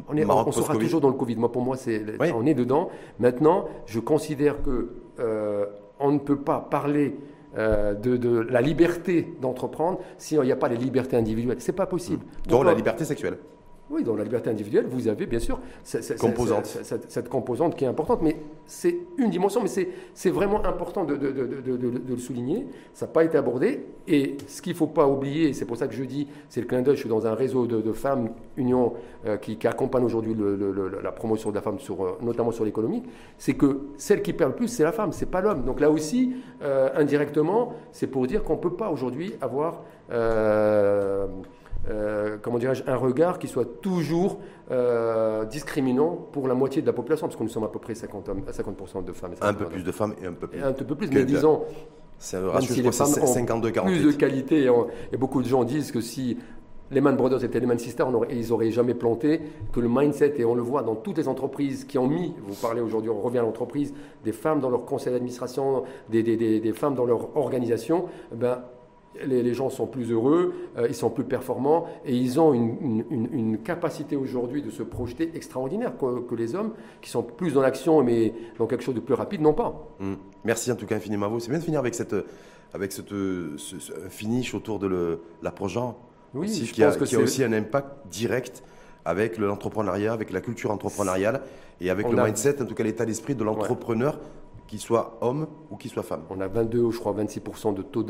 on, est, on, sera toujours dans le Covid. Moi, pour moi, c'est, on est dedans. Maintenant, je considère que euh, on ne peut pas parler euh, de, la liberté d'entreprendre s'il n'y a pas les libertés individuelles. C'est pas possible. Dont la liberté sexuelle. Oui, dans la liberté individuelle, vous avez bien sûr cette composante, cette, composante qui est importante, mais c'est une dimension, mais c'est vraiment important de, de, de, le souligner. Ça n'a pas été abordé. Et ce qu'il ne faut pas oublier, c'est pour ça que je dis, c'est le clin d'œil, je suis dans un réseau de, femmes union euh, qui, accompagne aujourd'hui la promotion de la femme, sur, euh, notamment sur l'économie, c'est que celle qui perd le plus, c'est la femme, c'est pas l'homme. Donc là aussi, euh, indirectement, c'est pour dire qu'on ne peut pas aujourd'hui avoir... Euh, comment dirais-je, un regard qui soit toujours euh, discriminant pour la moitié de la population, parce que nous sommes à peu près 50, 50 de femmes. un peu plus de femmes et un peu plus. un peu plus, mais disons. C'est un ratio, si les femmes 52, ont plus de qualité, et, beaucoup de gens disent que si les Man Brothers étaient les Man Sisters, ils n'auraient jamais planté, que le mindset, et on le voit dans toutes les entreprises qui ont mis, vous parlez aujourd'hui, on revient à l'entreprise, des femmes dans leur conseil d'administration, des, des, des, des, femmes dans leur organisation, ben, les, gens sont plus heureux, euh, ils sont plus performants et ils ont une, capacité aujourd'hui de se projeter extraordinaire que, les hommes qui sont plus dans l'action mais dans quelque chose de plus rapide n'ont pas. Mmh. Merci en tout cas infiniment à vous. C'est bien de finir avec, cette, avec cette, ce, finish autour de l'approche genre. Oui, je qui, a, que qui a aussi un impact direct avec l'entrepreneuriat, avec la culture entrepreneuriale et avec le mindset, en tout cas l'état d'esprit de l'entrepreneur qu'il soit homme ou qu'il soit femme. On a 22, je crois, 26% de taux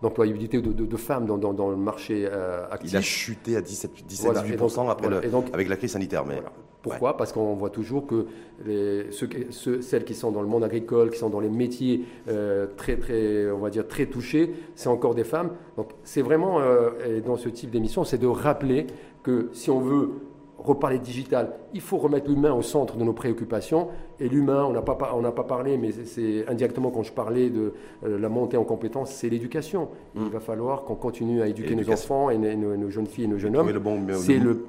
d'employabilité de, de, de, femmes dans, dans, le marché euh, actif. Il a chuté à 17, 17 18% après avec la crise sanitaire. Mais... Pourquoi? Parce qu'on voit toujours que les, ceux, celles qui sont dans le monde agricole, qui sont dans les métiers euh, très, très, on va dire, très touchés, c'est encore des femmes. Donc c'est vraiment, euh, dans ce type d'émission, c'est de rappeler que si on veut reparler digital, il faut remettre l'humain au centre de nos préoccupations. Et l'humain, on n'a pas, pas parlé, mais c'est indirectement quand je parlais de euh, la montée en compétences, c'est l'éducation. Il mm. va falloir qu'on continue à éduquer nos enfants et nos, jeunes filles et nos jeunes hommes. C'est le,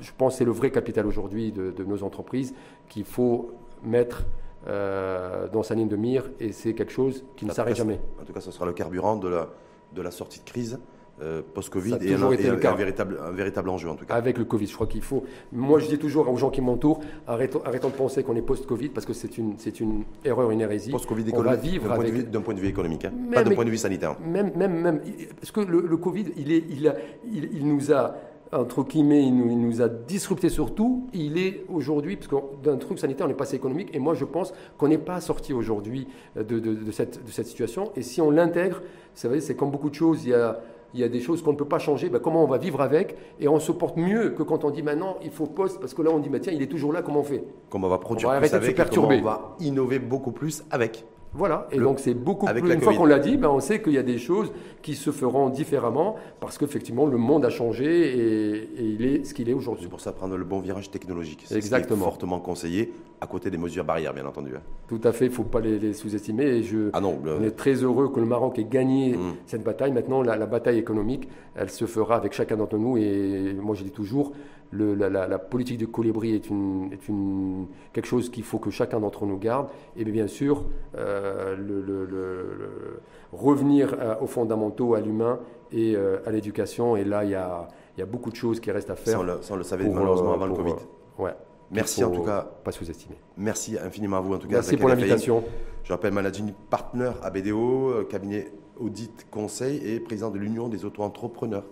je pense c'est le vrai capital aujourd'hui de, nos entreprises qu'il faut mettre euh, dans sa ligne de mire et c'est quelque chose qui ne s'arrête jamais. En tout cas, ce sera le carburant de la, de la sortie de crise. Euh, post-Covid et, un, un, véritable, un, véritable, enjeu en tout cas. Avec le Covid, je crois qu'il faut. Moi, je dis toujours aux gens qui m'entourent arrêtons, arrêtons de penser qu'on est post-Covid parce que c'est une, c'est une erreur, une hérésie. Post-Covid économique, d'un avec... point, point, de vue économique, hein. pas d'un point de vue sanitaire. Même, même, même, parce que le, Covid, il, est, il, a, il, il nous a entre guillemets, il nous, il nous, a disrupté surtout. Il est aujourd'hui, parce que d'un truc sanitaire, on est passé économique, et moi je pense qu'on n'est pas sorti aujourd'hui de, de, de, cette, de, cette, situation. Et si on l'intègre, c'est comme beaucoup de choses, il y a il y a des choses qu'on ne peut pas changer, ben comment on va vivre avec Et on se porte mieux que quand on dit maintenant il faut poste, parce que là on dit ben tiens, il est toujours là, comment on fait? Comment on va produire on va plus avec, de se perturber. on va innover beaucoup plus avec. Voilà, et donc c'est beaucoup plus. Une fois qu'on l'a dit, ben on sait qu'il y a des choses qui se feront différemment parce qu'effectivement le monde a changé et, il est ce qu'il est aujourd'hui. C'est pour ça prendre le bon virage technologique. C'est Exactement. fortement conseillé à côté des mesures barrières, bien entendu. Hein. Tout à fait, il ne faut pas les, sous-estimer. Et je, ah non, on est très heureux que le Maroc ait gagné mmh. cette bataille. Maintenant, la, la, bataille économique, elle se fera avec chacun d'entre nous. Et moi, je dis toujours, la, politique du colibri est, une, est une, quelque chose qu'il faut que chacun d'entre nous garde. Et bien sûr, euh, le, revenir aux fondamentaux, à l'humain et euh, à l'éducation. Et là, il y a, y a, beaucoup de choses qui restent à faire. Sans le, savoir malheureusement avant le Covid. Euh, ouais. Merci en tout cas. Pas sous-estimer. Merci infiniment à vous en tout cas. Merci pour l'invitation. Je rappelle Managing Partner à BDO, cabinet audit conseil et président de l'Union des auto-entrepreneurs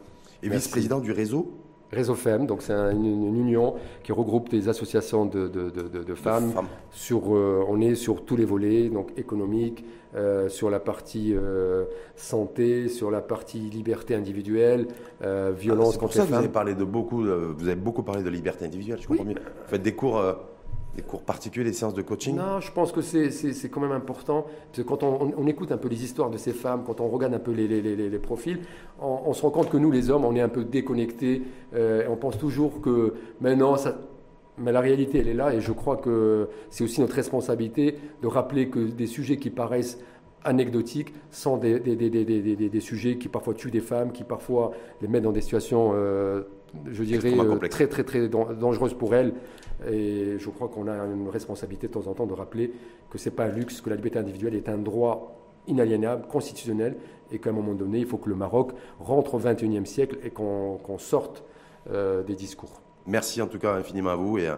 et vice-président du réseau Réseau FEM, donc c'est une, union qui regroupe des associations de, de, de, femmes. Sur, euh, on est sur tous les volets, donc économique, euh, sur la partie euh, santé, sur la partie liberté individuelle, violence ah, contre les femmes. Vous avez, parlé de beaucoup, vous avez beaucoup parlé de liberté individuelle, je comprends Vous faites des cours des cours particuliers, des séances de coaching? Non, je pense que c'est quand même important. Quand on, écoute un peu les histoires de ces femmes, quand on regarde un peu les, les, les, profils, on, se rend compte que nous, les hommes, on est un peu déconnectés. Euh, on pense toujours que maintenant, ça, mais la réalité, elle est là, et je crois que c'est aussi notre responsabilité de rappeler que des sujets qui paraissent anecdotiques sont des, des, des, des, sujets qui parfois tuent des femmes, qui parfois les mettent dans des situations, euh, je dirais, euh, très, très, très dangereuses pour elles. Et je crois qu'on a une responsabilité de temps en temps de rappeler que ce n'est pas un luxe, que la liberté individuelle est un droit inaliénable, constitutionnel, et qu'à un moment donné, il faut que le Maroc rentre au XXIe siècle et qu'on sorte euh, des discours. Merci en tout cas infiniment à vous et